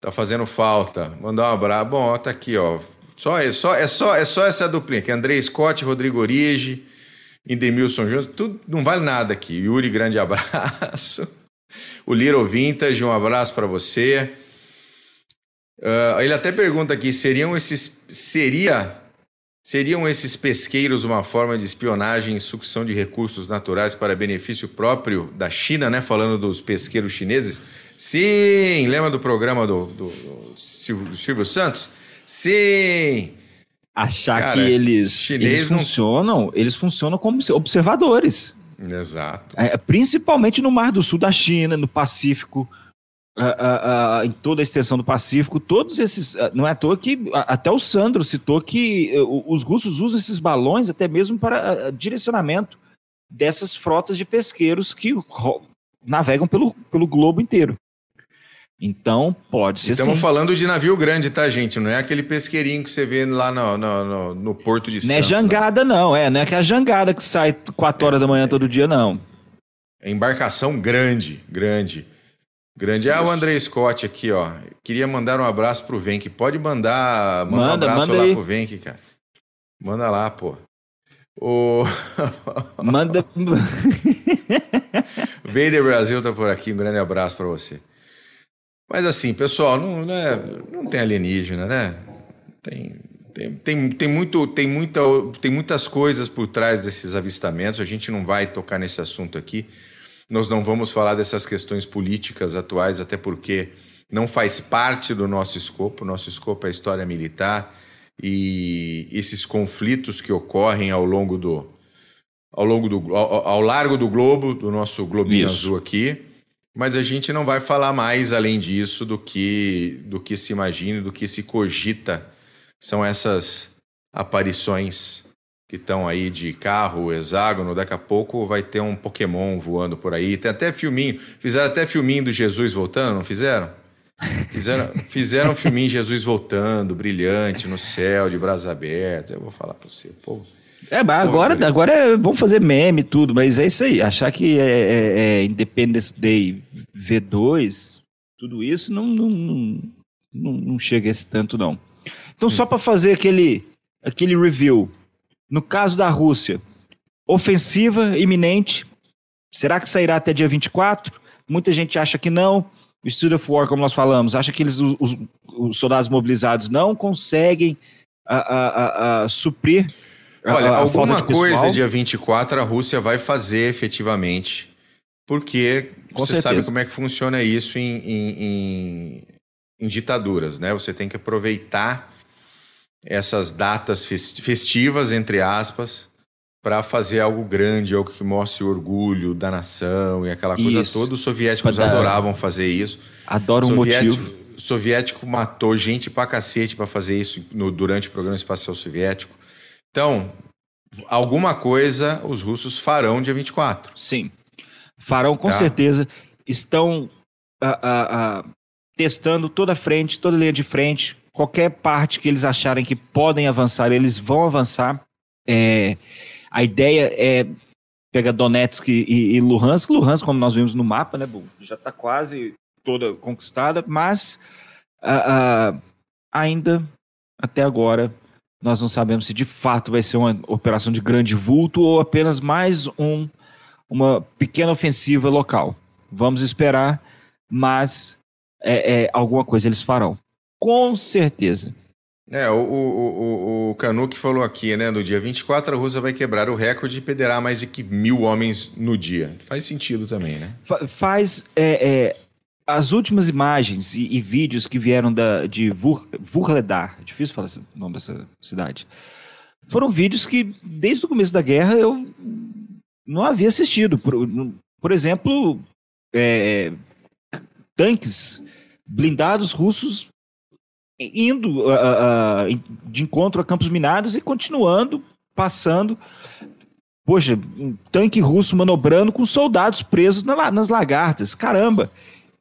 [SPEAKER 1] Tá fazendo falta. Mandar um abraço. Bom, tá aqui, ó. Só, é, só, é, só, é só essa duplinha, que é André Scott, Rodrigo Origi, Indemilson Júnior, tudo não vale nada aqui. Yuri, grande abraço. O Little Vintage, um abraço para você. Uh, ele até pergunta aqui, seriam esses seria seriam esses pesqueiros uma forma de espionagem e sucção de recursos naturais para benefício próprio da China, né? Falando dos pesqueiros chineses. Sim, lembra do programa do, do, do Silvio, do Silvio Santos? Sim!
[SPEAKER 2] achar Cara, que eles, eles não... funcionam, eeles funcionam como observadores.
[SPEAKER 1] Exato.
[SPEAKER 2] É, principalmente no Mar do Sul da China, no Pacífico, uh, uh, uh, em toda a extensão do Pacífico, todos esses. não é à toa que até o Sandro citou que os russos usam esses balões até mesmo para direcionamento dessas frotas de pesqueiros que navegam pelo, pelo globo inteiro. Então, pode ser
[SPEAKER 1] Estamos sim. falando de navio grande, tá, gente? Não é aquele pesqueirinho que você vê lá no, no, no, no Porto de
[SPEAKER 2] Santos. Não é jangada, não. não. É, não é aquela jangada que sai 4 horas é, da manhã é, todo dia, não.
[SPEAKER 1] É embarcação grande, grande. Grande. Ah, o André Scott aqui, ó. Queria mandar um abraço pro Venk. Pode mandar, mandar manda, um abraço lá aí. pro Venk, cara. Manda lá, pô. O...
[SPEAKER 2] Manda.
[SPEAKER 1] Vader Brasil tá por aqui. Um grande abraço para você. Mas assim, pessoal, não, não, é, não tem alienígena, né? Tem, tem, tem, tem, muito, tem, muita, tem muitas coisas por trás desses avistamentos. A gente não vai tocar nesse assunto aqui. Nós não vamos falar dessas questões políticas atuais, até porque não faz parte do nosso escopo. Nosso escopo é a história militar e esses conflitos que ocorrem ao longo do ao longo do ao, ao largo do globo, do nosso globinho Isso. azul aqui mas a gente não vai falar mais além disso do que do que se imagina, do que se cogita. São essas aparições que estão aí de carro, hexágono, daqui a pouco vai ter um Pokémon voando por aí. Tem até filminho, fizeram até filminho do Jesus voltando, não fizeram? Fizeram, fizeram um filminho Jesus voltando, brilhante, no céu, de brasa aberta. Eu vou falar para você, pô.
[SPEAKER 2] É, mas agora, agora é, vamos fazer meme e tudo, mas é isso aí. Achar que é, é, é Independence Day V2, tudo isso não, não, não, não chega a esse tanto, não. Então, só para fazer aquele, aquele review. No caso da Rússia, ofensiva iminente. Será que sairá até dia 24? Muita gente acha que não. O Studio of War, como nós falamos, acha que eles, os, os soldados mobilizados não conseguem a, a, a, a suprir
[SPEAKER 1] Olha, alguma coisa dia 24 a Rússia vai fazer efetivamente, porque Com você certeza. sabe como é que funciona isso em, em, em, em ditaduras, né? Você tem que aproveitar essas datas festivas, entre aspas, para fazer algo grande, algo que mostre o orgulho da nação e aquela coisa isso. toda. Os soviéticos adoravam fazer isso.
[SPEAKER 2] Adoram o motivo.
[SPEAKER 1] O soviético matou gente pra cacete para fazer isso no, durante o programa espacial soviético. Então, alguma coisa os russos farão dia 24.
[SPEAKER 2] Sim. Farão com tá. certeza. Estão testando toda a frente, toda a linha de frente. Qualquer parte que eles acharem que podem avançar, eles vão avançar. É, a ideia é pegar Donetsk e, e Luhansk. Luhansk, como nós vimos no mapa, né, já está quase toda conquistada, mas uh, uh, ainda até agora nós não sabemos se de fato vai ser uma operação de grande vulto ou apenas mais um, uma pequena ofensiva local. Vamos esperar, mas é, é, alguma coisa eles farão. Com certeza.
[SPEAKER 1] É, o, o, o, o Canuck falou aqui, né? No dia 24, a Rússia vai quebrar o recorde e perderá mais de que mil homens no dia. Faz sentido também, né?
[SPEAKER 2] Faz. É, é, as últimas imagens e, e, vídeos que vieram da, de Vur, Vurledar, difícil falar o nome dessa cidade, foram vídeos que, desde o começo da guerra, eu não havia assistido. Por, por exemplo, é, tanques blindados russos indo uh, uh, de encontro a campos minados e continuando, passando. Poxa, um tanque russo manobrando com soldados presos na, nas lagartas. Caramba!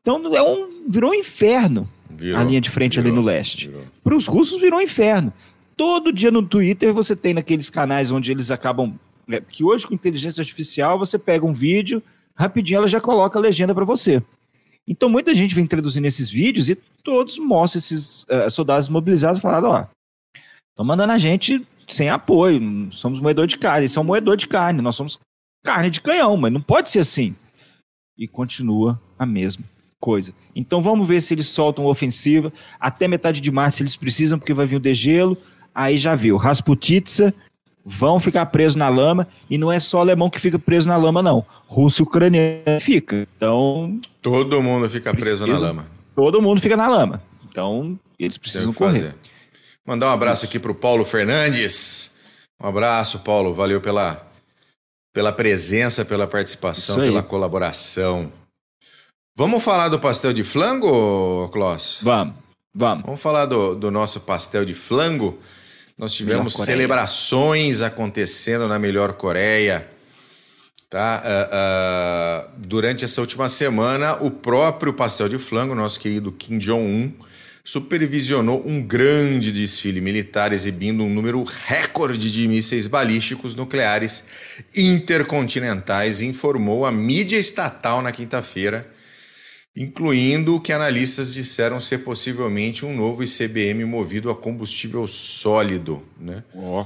[SPEAKER 2] Então é um, virou um inferno virou, a linha de frente virou, ali no leste. Para os russos virou um inferno. Todo dia no Twitter você tem naqueles canais onde eles acabam. É, que hoje com inteligência artificial você pega um vídeo, rapidinho ela já coloca a legenda para você. Então muita gente vem traduzindo esses vídeos e todos mostram esses uh, soldados mobilizados falando: ó, estão mandando a gente sem apoio, somos moedor de carne, eles são moedor de carne, nós somos carne de canhão, mas não pode ser assim. E continua a mesma coisa. Então vamos ver se eles soltam ofensiva. Até metade de março eles precisam, porque vai vir o degelo. Aí já viu, Rasputitsa vão ficar presos na lama. E não é só alemão que fica preso na lama, não. Russo e ucraniano fica. Então.
[SPEAKER 1] Todo mundo fica preso na lama.
[SPEAKER 2] Todo mundo fica na lama. Então, eles precisam correr. Fazer.
[SPEAKER 1] Mandar um abraço aqui para o Paulo Fernandes. Um abraço, Paulo. Valeu pela, pela presença, pela participação, pela colaboração. Vamos falar do pastel de flango, Kloss?
[SPEAKER 2] Vamos, vamos.
[SPEAKER 1] Vamos falar do, do nosso pastel de flango. Nós tivemos celebrações acontecendo na melhor Coreia. Tá? Uh, uh, durante essa última semana, o próprio pastel de flango, nosso querido Kim Jong-un, supervisionou um grande desfile militar exibindo um número recorde de mísseis balísticos nucleares intercontinentais, informou a mídia estatal na quinta-feira, incluindo o que analistas disseram ser possivelmente um novo ICBM movido a combustível sólido. Né? Oh.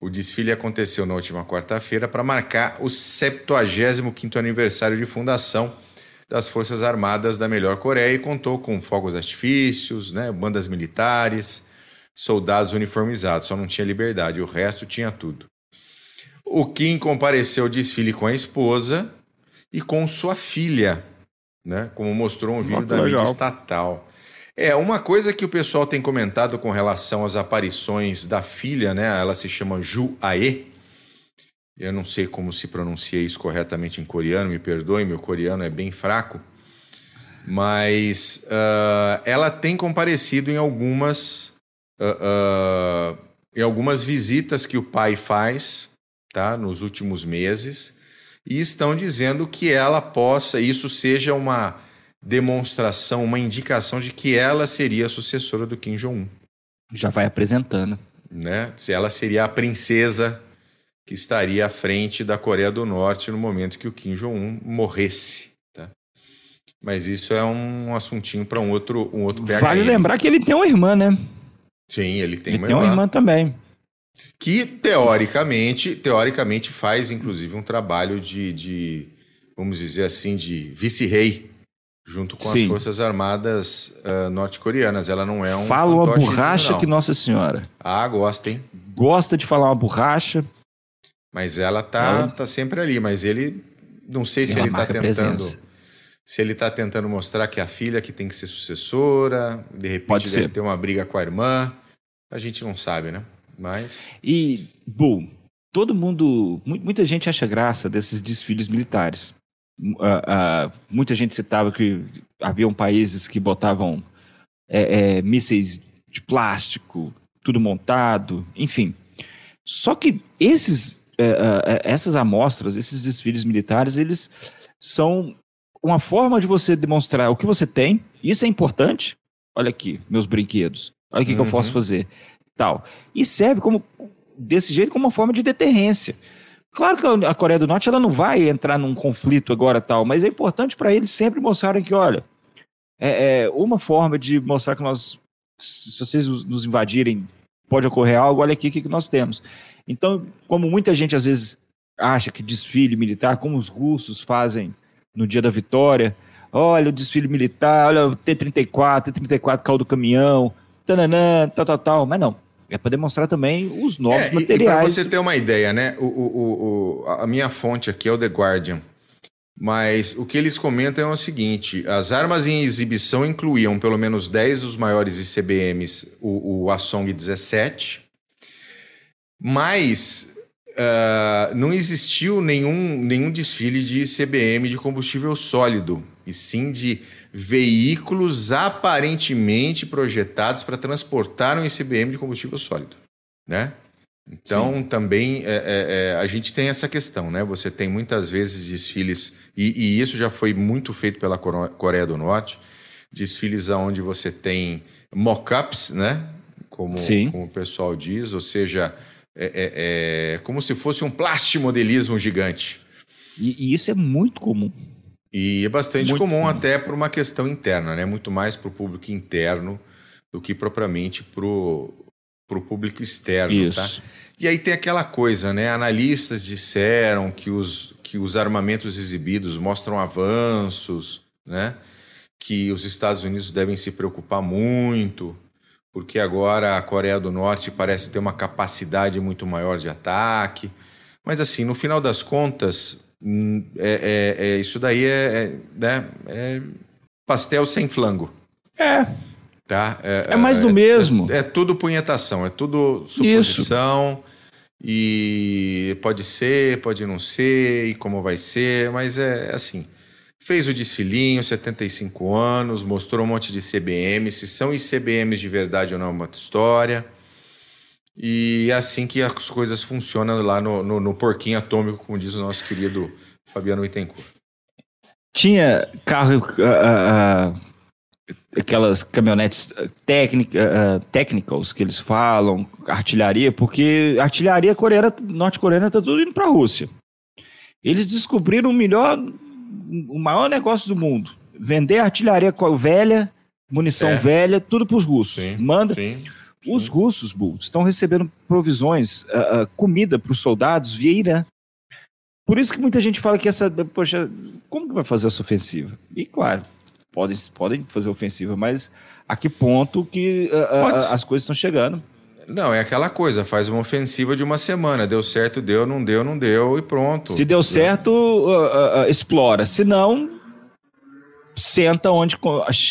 [SPEAKER 1] O desfile aconteceu na última quarta-feira para marcar o 75º aniversário de fundação das Forças Armadas da Melhor Coreia e contou com fogos artifícios, né, bandas militares, soldados uniformizados, só não tinha liberdade, o resto tinha tudo. O Kim compareceu ao desfile com a esposa e com sua filha, né, como mostrou um vídeo Muito da legal. mídia estatal. É, uma coisa que o pessoal tem comentado com relação às aparições da filha, né? Ela se chama Ju Ae. Eu não sei como se pronuncia isso corretamente em coreano, me perdoe, meu coreano é bem fraco. Mas uh, ela tem comparecido em algumas, uh, uh, em algumas visitas que o pai faz tá, nos últimos meses e estão dizendo que ela possa, isso seja uma demonstração, uma indicação de que ela seria a sucessora do Kim Jong-un.
[SPEAKER 2] Já vai apresentando.
[SPEAKER 1] Né? Se ela seria a princesa que estaria à frente da Coreia do Norte no momento que o Kim Jong-un morresse. Tá? Mas isso é um assuntinho para um outro, um outro
[SPEAKER 2] PHM. Vale lembrar que ele tem uma irmã, né?
[SPEAKER 1] Sim, ele tem
[SPEAKER 2] ele uma tem irmã. uma irmã também.
[SPEAKER 1] Que teoricamente, teoricamente faz inclusive um trabalho de, de vamos dizer assim, de vice-rei junto com Sim. as Forças Armadas uh, norte-coreanas. Ela não é um.
[SPEAKER 2] Fala uma borracha não. que Nossa Senhora.
[SPEAKER 1] Ah, gosta, hein?
[SPEAKER 2] Gosta de falar uma borracha.
[SPEAKER 1] Mas ela tá, ela... tá sempre ali, mas ele não sei se ele está tentando presença. se ele está tentando mostrar que é a filha que tem que ser sucessora, de repente Pode deve ser. ter uma briga com a irmã. A gente não sabe, né? Mas
[SPEAKER 2] E, bom, todo mundo, muita gente acha graça desses desfiles militares. Uh, uh, muita gente citava que haviam países que botavam é, é, mísseis de plástico, tudo montado, enfim. Só que esses é, essas amostras, esses desfiles militares, eles são uma forma de você demonstrar o que você tem. Isso é importante. Olha aqui, meus brinquedos. Olha o que, uhum. que eu posso fazer. Tal. E serve como desse jeito como uma forma de deterrência. Claro que a Coreia do Norte ela não vai entrar num conflito agora tal, mas é importante para eles sempre mostrarem que, olha, é, é, uma forma de mostrar que nós, se vocês nos invadirem, pode ocorrer algo, olha aqui o que, que nós temos. Então, como muita gente às vezes acha que desfile militar, como os russos fazem no dia da vitória, olha o desfile militar, olha o T-34, T-34 caiu do caminhão, tananã, tal, tal, tal, mas não. É para demonstrar também os novos é, materiais. Para
[SPEAKER 1] você ter uma ideia, né? O, o, o, a minha fonte aqui é o The Guardian. Mas o que eles comentam é o seguinte: as armas em exibição incluíam pelo menos 10 dos maiores ICBMs, o, o Asong 17, mas uh, não existiu nenhum, nenhum desfile de CBM de combustível sólido, e sim de veículos aparentemente projetados para transportar um ICBM de combustível sólido, né? Então, Sim. também é, é, é, a gente tem essa questão, né? Você tem muitas vezes desfiles, e, e, isso já foi muito feito pela Coreia do Norte, desfiles onde você tem mock-ups, né? Como, como o pessoal diz, ou seja, é, é, é, como se fosse um plastimodelismo gigante.
[SPEAKER 2] E, e, isso é muito comum.
[SPEAKER 1] E é bastante comum, comum, até por uma questão interna, né? Muito mais para o público interno do que propriamente para o público externo, tá? isso. tá? E aí tem aquela coisa, né? Analistas disseram que os, que os armamentos exibidos mostram avanços, né? Que os Estados Unidos devem se preocupar muito porque agora a Coreia do Norte parece ter uma capacidade muito maior de ataque. Mas, assim, no final das contas, é, é, é isso daí é, é, né, é pastel sem flango.
[SPEAKER 2] É.
[SPEAKER 1] Tá?
[SPEAKER 2] É, é mais do
[SPEAKER 1] é,
[SPEAKER 2] mesmo.
[SPEAKER 1] É, é, tudo punhetação, é tudo suposição. Isso. E pode ser, pode não ser, e como vai ser, mas é assim. Fez o desfilinho, 75 anos, mostrou um monte de CBM, se são ICBMs de verdade ou não é uma história. E é assim que as coisas funcionam lá no, no, no porquinho atômico, como diz o nosso querido Fabiano Bittencourt.
[SPEAKER 2] Tinha carro, uh, uh, aquelas caminhonetes técnica, uh, technicals que eles falam, artilharia, porque artilharia coreana, norte-coreana está tudo indo para a Rússia. Eles descobriram o melhor, o maior negócio do mundo: vender artilharia velha, munição é. velha, tudo para os russos. Sim, Manda. Sim. Os russos, Bull, estão recebendo provisões, uh, uh, comida para os soldados via Irã. Por isso que muita gente fala que essa. Poxa, como que vai fazer essa ofensiva? E claro, podem, podem fazer ofensiva, mas a que ponto que uh, as coisas estão chegando?
[SPEAKER 1] Não, é aquela coisa, faz uma ofensiva de uma semana. Deu certo, deu, não deu, não deu e pronto.
[SPEAKER 2] Se deu certo, uh, uh, explora. Se não, senta onde,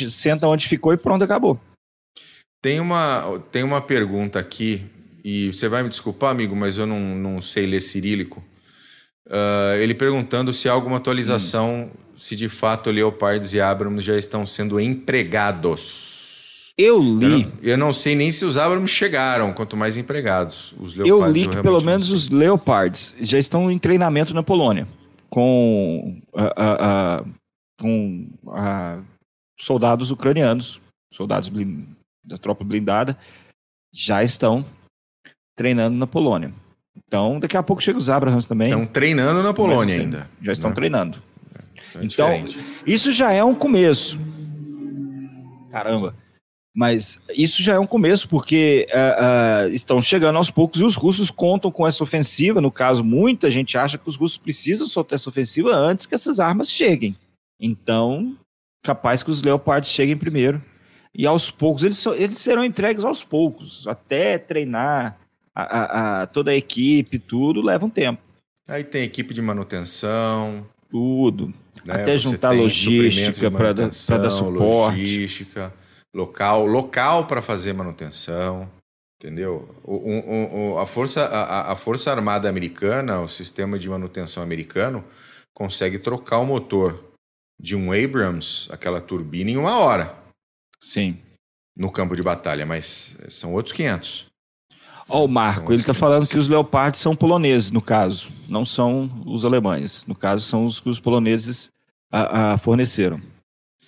[SPEAKER 2] senta onde ficou e pronto, acabou.
[SPEAKER 1] Tem uma, tem uma pergunta aqui, e você vai me desculpar, amigo, mas eu não, não sei ler cirílico. Uh, ele perguntando se há alguma atualização, hum. se de fato Leopards e Abrams já estão sendo empregados.
[SPEAKER 2] Eu li. Eu
[SPEAKER 1] não, eu não sei nem se os Abrams chegaram, quanto mais empregados.
[SPEAKER 2] Os Leopards, eu li que eu pelo menos os Leopards já estão em treinamento na Polônia, com, uh, uh, com soldados ucranianos, soldados blind, da tropa blindada, já estão treinando na Polônia. Então, daqui a pouco chega os Abrahams também.
[SPEAKER 1] Estão treinando na Polônia assim, ainda.
[SPEAKER 2] Já estão né? treinando. É, é então, isso já é um começo. Caramba. Mas isso já é um começo, porque uh, uh, estão chegando aos poucos e os russos contam com essa ofensiva. No caso, muita gente acha que os russos precisam soltar essa ofensiva antes que essas armas cheguem. Então, capaz que os leopards cheguem primeiro. E aos poucos, eles, eles serão entregues aos poucos, até treinar, a, a, a, toda a equipe, tudo, leva um tempo.
[SPEAKER 1] Aí tem equipe de manutenção.
[SPEAKER 2] Tudo. Né? Até Você juntar logística para dar, dar suporte.
[SPEAKER 1] Logística, local, local para fazer manutenção. Entendeu? O, o, o, a, força, a, a Força Armada Americana, o sistema de manutenção americano, consegue trocar o motor de um Abrams, aquela turbina, em uma hora.
[SPEAKER 2] Sim.
[SPEAKER 1] No campo de batalha, mas são outros 500.
[SPEAKER 2] Ó, o Marco, ele está falando que os leopardos são poloneses, no caso, não são os alemães. No caso, são os que os poloneses a, a forneceram.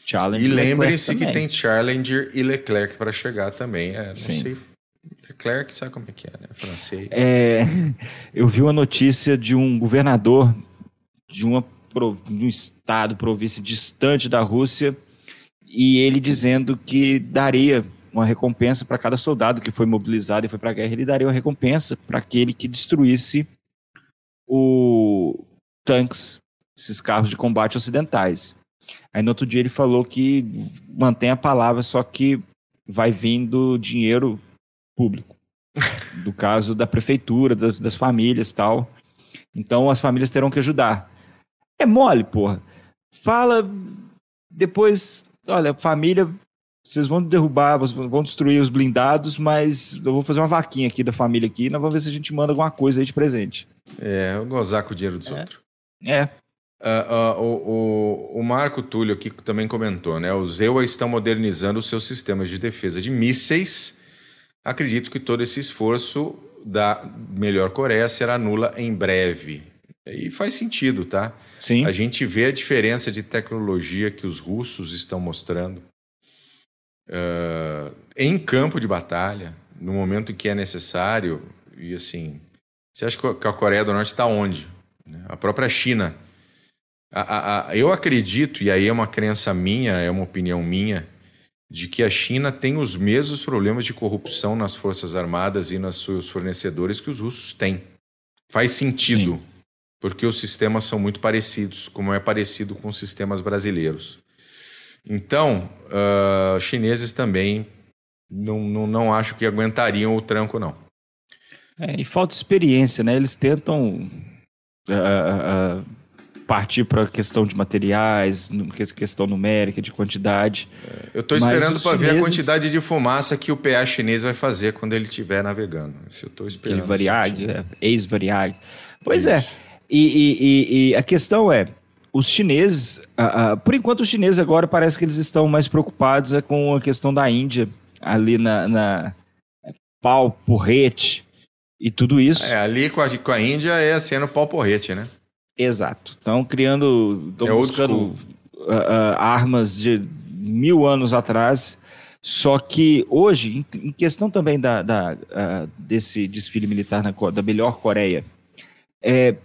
[SPEAKER 1] Challenger e lembre-se que tem Challenger e Leclerc para chegar também. É, não Sim. sei. Leclerc sabe como é que é, né? Francês.
[SPEAKER 2] É, eu vi uma notícia de um governador de, uma, de um estado, província distante da Rússia, e ele dizendo que daria uma recompensa para cada soldado que foi mobilizado e foi para a guerra, ele daria uma recompensa para aquele que destruísse o tanques, esses carros de combate ocidentais. Aí no outro dia ele falou que mantém a palavra, só que vai vindo dinheiro público. Do caso da prefeitura, das, das famílias tal. Então as famílias terão que ajudar. É mole, porra. Fala, depois, olha, família vocês vão derrubar, vão destruir os blindados, mas eu vou fazer uma vaquinha aqui da família aqui, e nós vamos ver se a gente manda alguma coisa aí de presente.
[SPEAKER 1] É, eu gozar com o dinheiro dos
[SPEAKER 2] é.
[SPEAKER 1] outros.
[SPEAKER 2] É.
[SPEAKER 1] Uh, uh, o, o, o, Marco Túlio aqui também comentou, né? Os EUA estão modernizando os seus sistemas de defesa de mísseis. Acredito que todo esse esforço da melhor Coreia será nula em breve. E faz sentido, tá?
[SPEAKER 2] Sim.
[SPEAKER 1] A gente vê a diferença de tecnologia que os russos estão mostrando uh, em campo de batalha, no momento em que é necessário. E assim, você acha que a Coreia do Norte está onde? Né? A própria China. A, a, a, eu acredito, e aí é uma crença minha, é uma opinião minha, de que a China tem os mesmos problemas de corrupção nas Forças Armadas e nos seus fornecedores que os russos têm. Faz sentido, Sim. Porque os sistemas são muito parecidos, como é parecido com os sistemas brasileiros. Então, uh, chineses também não, não, não acho que aguentariam o tranco, não.
[SPEAKER 2] É, e falta experiência, né? Eles tentam uh, uh, partir para a questão de materiais, questão numérica, de quantidade.
[SPEAKER 1] É, eu estou esperando para chineses... ver a quantidade de fumaça que o PA chinês vai fazer quando ele estiver navegando. Isso eu estou esperando.
[SPEAKER 2] Aquele variag, é, ex-variag. Pois é. Isso. é. E, e, e, a questão é, os chineses, por enquanto os chineses agora parece que eles estão mais preocupados é, com a questão da Índia, ali na, na é, pau, porrete e tudo isso.
[SPEAKER 1] É, ali com a, com a Índia é sendo pau porrete, né?
[SPEAKER 2] Exato. Estão criando, estão é buscando armas de mil anos atrás. Só que hoje, em, questão também da, da desse desfile militar na, da melhor Coreia, é,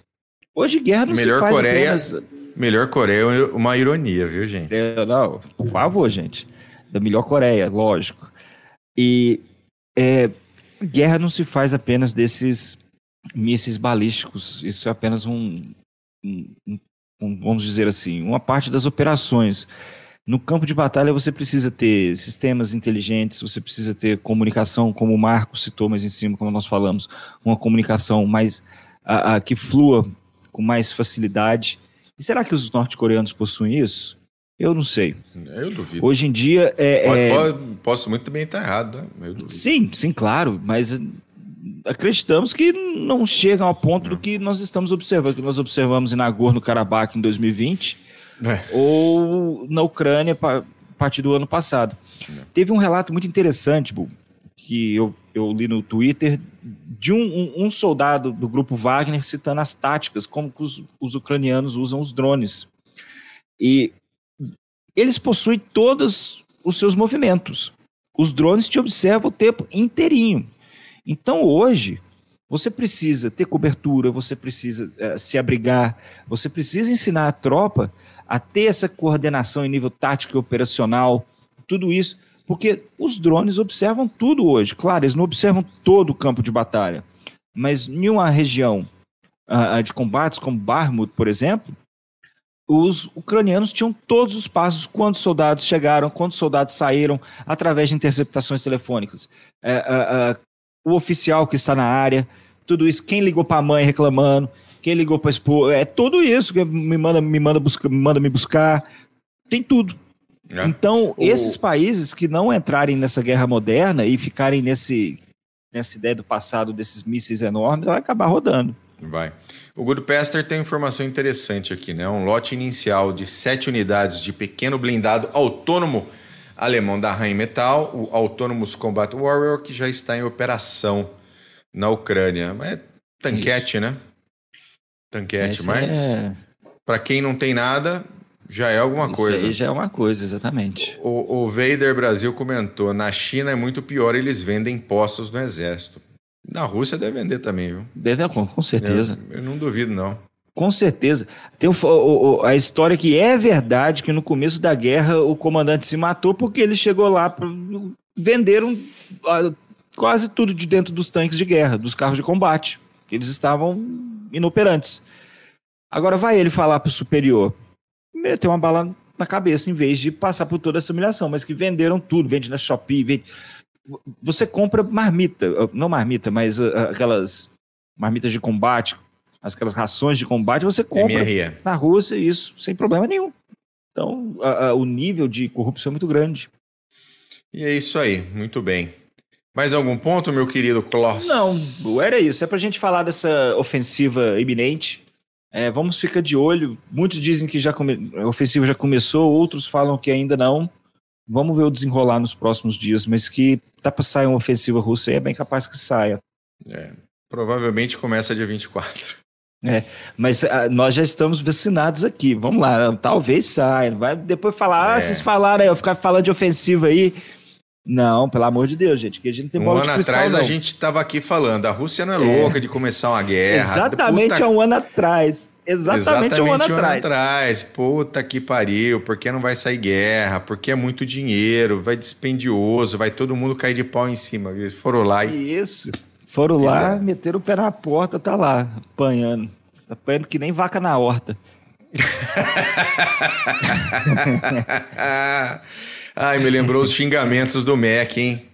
[SPEAKER 2] hoje guerra não
[SPEAKER 1] melhor
[SPEAKER 2] se faz
[SPEAKER 1] Coreia, apenas... Melhor Coreia é uma ironia, viu, gente?
[SPEAKER 2] É, não, por favor, gente. Da melhor Coreia, lógico. E é, guerra não se faz apenas desses mísseis balísticos. Isso é apenas um, um, um, vamos dizer assim, uma parte das operações. No campo de batalha você precisa ter sistemas inteligentes, você precisa ter comunicação, como o Marco citou mais em cima, como nós falamos, uma comunicação mais a, a, que flua com mais facilidade. E será que os norte-coreanos possuem isso? Eu não sei.
[SPEAKER 1] Eu duvido.
[SPEAKER 2] Hoje em dia é.
[SPEAKER 1] Pode,
[SPEAKER 2] é...
[SPEAKER 1] Pode, posso muito bem estar errado, né?
[SPEAKER 2] Sim, sim, claro. Mas acreditamos que não chegam ao ponto do que nós estamos observando, que nós observamos em Nagorno-Karabakh em 2020 é. ou na Ucrânia a partir do ano passado. É. Teve um relato muito interessante, que eu, eu li no Twitter, de um, um, um, soldado do grupo Wagner citando as táticas, como os, os ucranianos usam os drones. E eles possuem todos os seus movimentos. Os drones te observam o tempo inteirinho. Então hoje você precisa ter cobertura, você precisa uh, se abrigar, você precisa ensinar a tropa a ter essa coordenação em nível tático e operacional, tudo isso, porque os drones observam tudo hoje. Claro, eles não observam todo o campo de batalha, mas em uma região uh, de combates como Barmut, por exemplo, os ucranianos tinham todos os passos, quantos soldados chegaram, quantos soldados saíram, através de interceptações telefônicas. É, é, o oficial que está na área, tudo isso, quem ligou para a mãe reclamando, quem ligou para a esposa, é tudo isso me manda, me manda, busca, me manda me buscar, tem tudo. É. Então, o... esses países que não entrarem nessa guerra moderna e ficarem nesse, nessa ideia do passado desses mísseis enormes, vai acabar rodando.
[SPEAKER 1] Vai. O Good Pester tem informação interessante aqui, né? Um lote inicial de sete unidades de pequeno blindado autônomo alemão da Rheinmetall, o Autonomous Combat Warrior, que já está em operação na Ucrânia. É tanquete, Isso. né? Tanquete, Esse mas é... para quem não tem nada, já é alguma
[SPEAKER 2] Isso
[SPEAKER 1] coisa.
[SPEAKER 2] Aí já é uma coisa, exatamente.
[SPEAKER 1] O, o Vader Brasil comentou: na China é muito pior, eles vendem postos no exército. Na Rússia deve vender também, viu?
[SPEAKER 2] Deve, com, com certeza.
[SPEAKER 1] Eu, eu não duvido, não.
[SPEAKER 2] Com certeza. Tem o, o, a história que é verdade que no começo da guerra o comandante se matou porque ele chegou lá para venderam quase tudo de dentro dos tanques de guerra, dos carros de combate. Eles estavam inoperantes. Agora vai ele falar para o superior, meter uma bala na cabeça em vez de passar por toda essa humilhação, mas que venderam tudo, vende na Shopee, vende... você compra marmita, não marmita, mas uh, aquelas marmitas de combate aquelas rações de combate, você compra na Rússia, isso sem problema nenhum. Então, a, a, o nível de corrupção é muito grande.
[SPEAKER 1] E é isso aí, muito bem. Mais algum ponto, meu querido Kloss?
[SPEAKER 2] Não, era isso. É para a gente falar dessa ofensiva iminente. É, vamos ficar de olho. Muitos dizem que já come... a ofensiva já começou, outros falam que ainda não. Vamos ver o desenrolar nos próximos dias, mas que tá para sair uma ofensiva russa e é bem capaz que saia.
[SPEAKER 1] É, provavelmente começa dia 24.
[SPEAKER 2] É, mas a, ah, nós já estamos vacinados aqui. Vamos lá, talvez saia. Vai depois falar, ah, é. ah, vocês falaram aí, eu ficar falando de ofensiva aí. Não, pelo amor de Deus, gente, que a gente tem
[SPEAKER 1] Um ano atrás não. a gente estava aqui falando, a Rússia não é, é, louca de começar uma guerra.
[SPEAKER 2] Exatamente Puta... há um ano atrás. Exatamente, Exatamente um, ano, um atrás. ano atrás.
[SPEAKER 1] Puta que pariu, porque não vai sair guerra, porque é muito dinheiro, vai dispendioso, vai todo mundo cair de pau em cima. Eles foram lá
[SPEAKER 2] e. Isso. Foram lá, meteram o pé na porta, tá lá, apanhando. Tá apanhando que nem vaca na horta.
[SPEAKER 1] Ai, me lembrou os xingamentos do MEC, hein?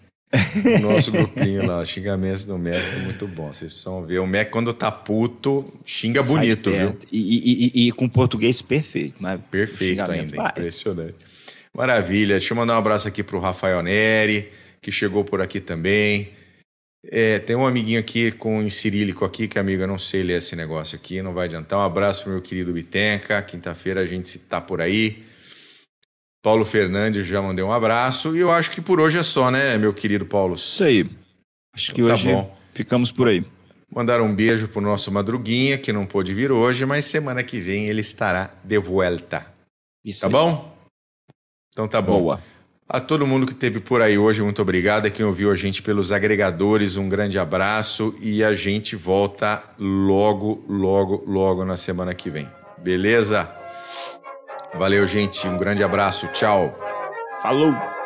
[SPEAKER 1] no nosso grupinho lá, xingamentos do Mac é muito bom. Vocês precisam ver. O Mac, quando tá puto, xinga Sai bonito, viu?
[SPEAKER 2] E, e, e, com português perfeito. Mas
[SPEAKER 1] perfeito ainda, vai. impressionante. Maravilha. Deixa eu mandar um abraço aqui pro Rafael Neri, que chegou por aqui também. É, tem um amiguinho aqui com em cirílico aqui, que amigo, eu não sei ler esse negócio aqui, não vai adiantar. Um abraço pro meu querido Bitenca. Quinta-feira a gente tá por aí. Paulo Fernandes já mandei um abraço. E eu acho que por hoje é só, né, meu querido Paulo?
[SPEAKER 2] Isso aí. Acho que então, hoje tá bom. ficamos por aí.
[SPEAKER 1] Mandar um beijo pro nosso Madruguinha, que não pôde vir hoje, mas semana que vem ele estará de volta. Isso tá aí. bom? Então tá bom. Boa. A todo mundo que esteve por aí hoje, muito obrigado. A quem ouviu a gente pelos agregadores, um grande abraço e a gente volta logo, logo, logo na semana que vem. Beleza? Valeu, gente. Um grande abraço. Tchau.
[SPEAKER 2] Falou!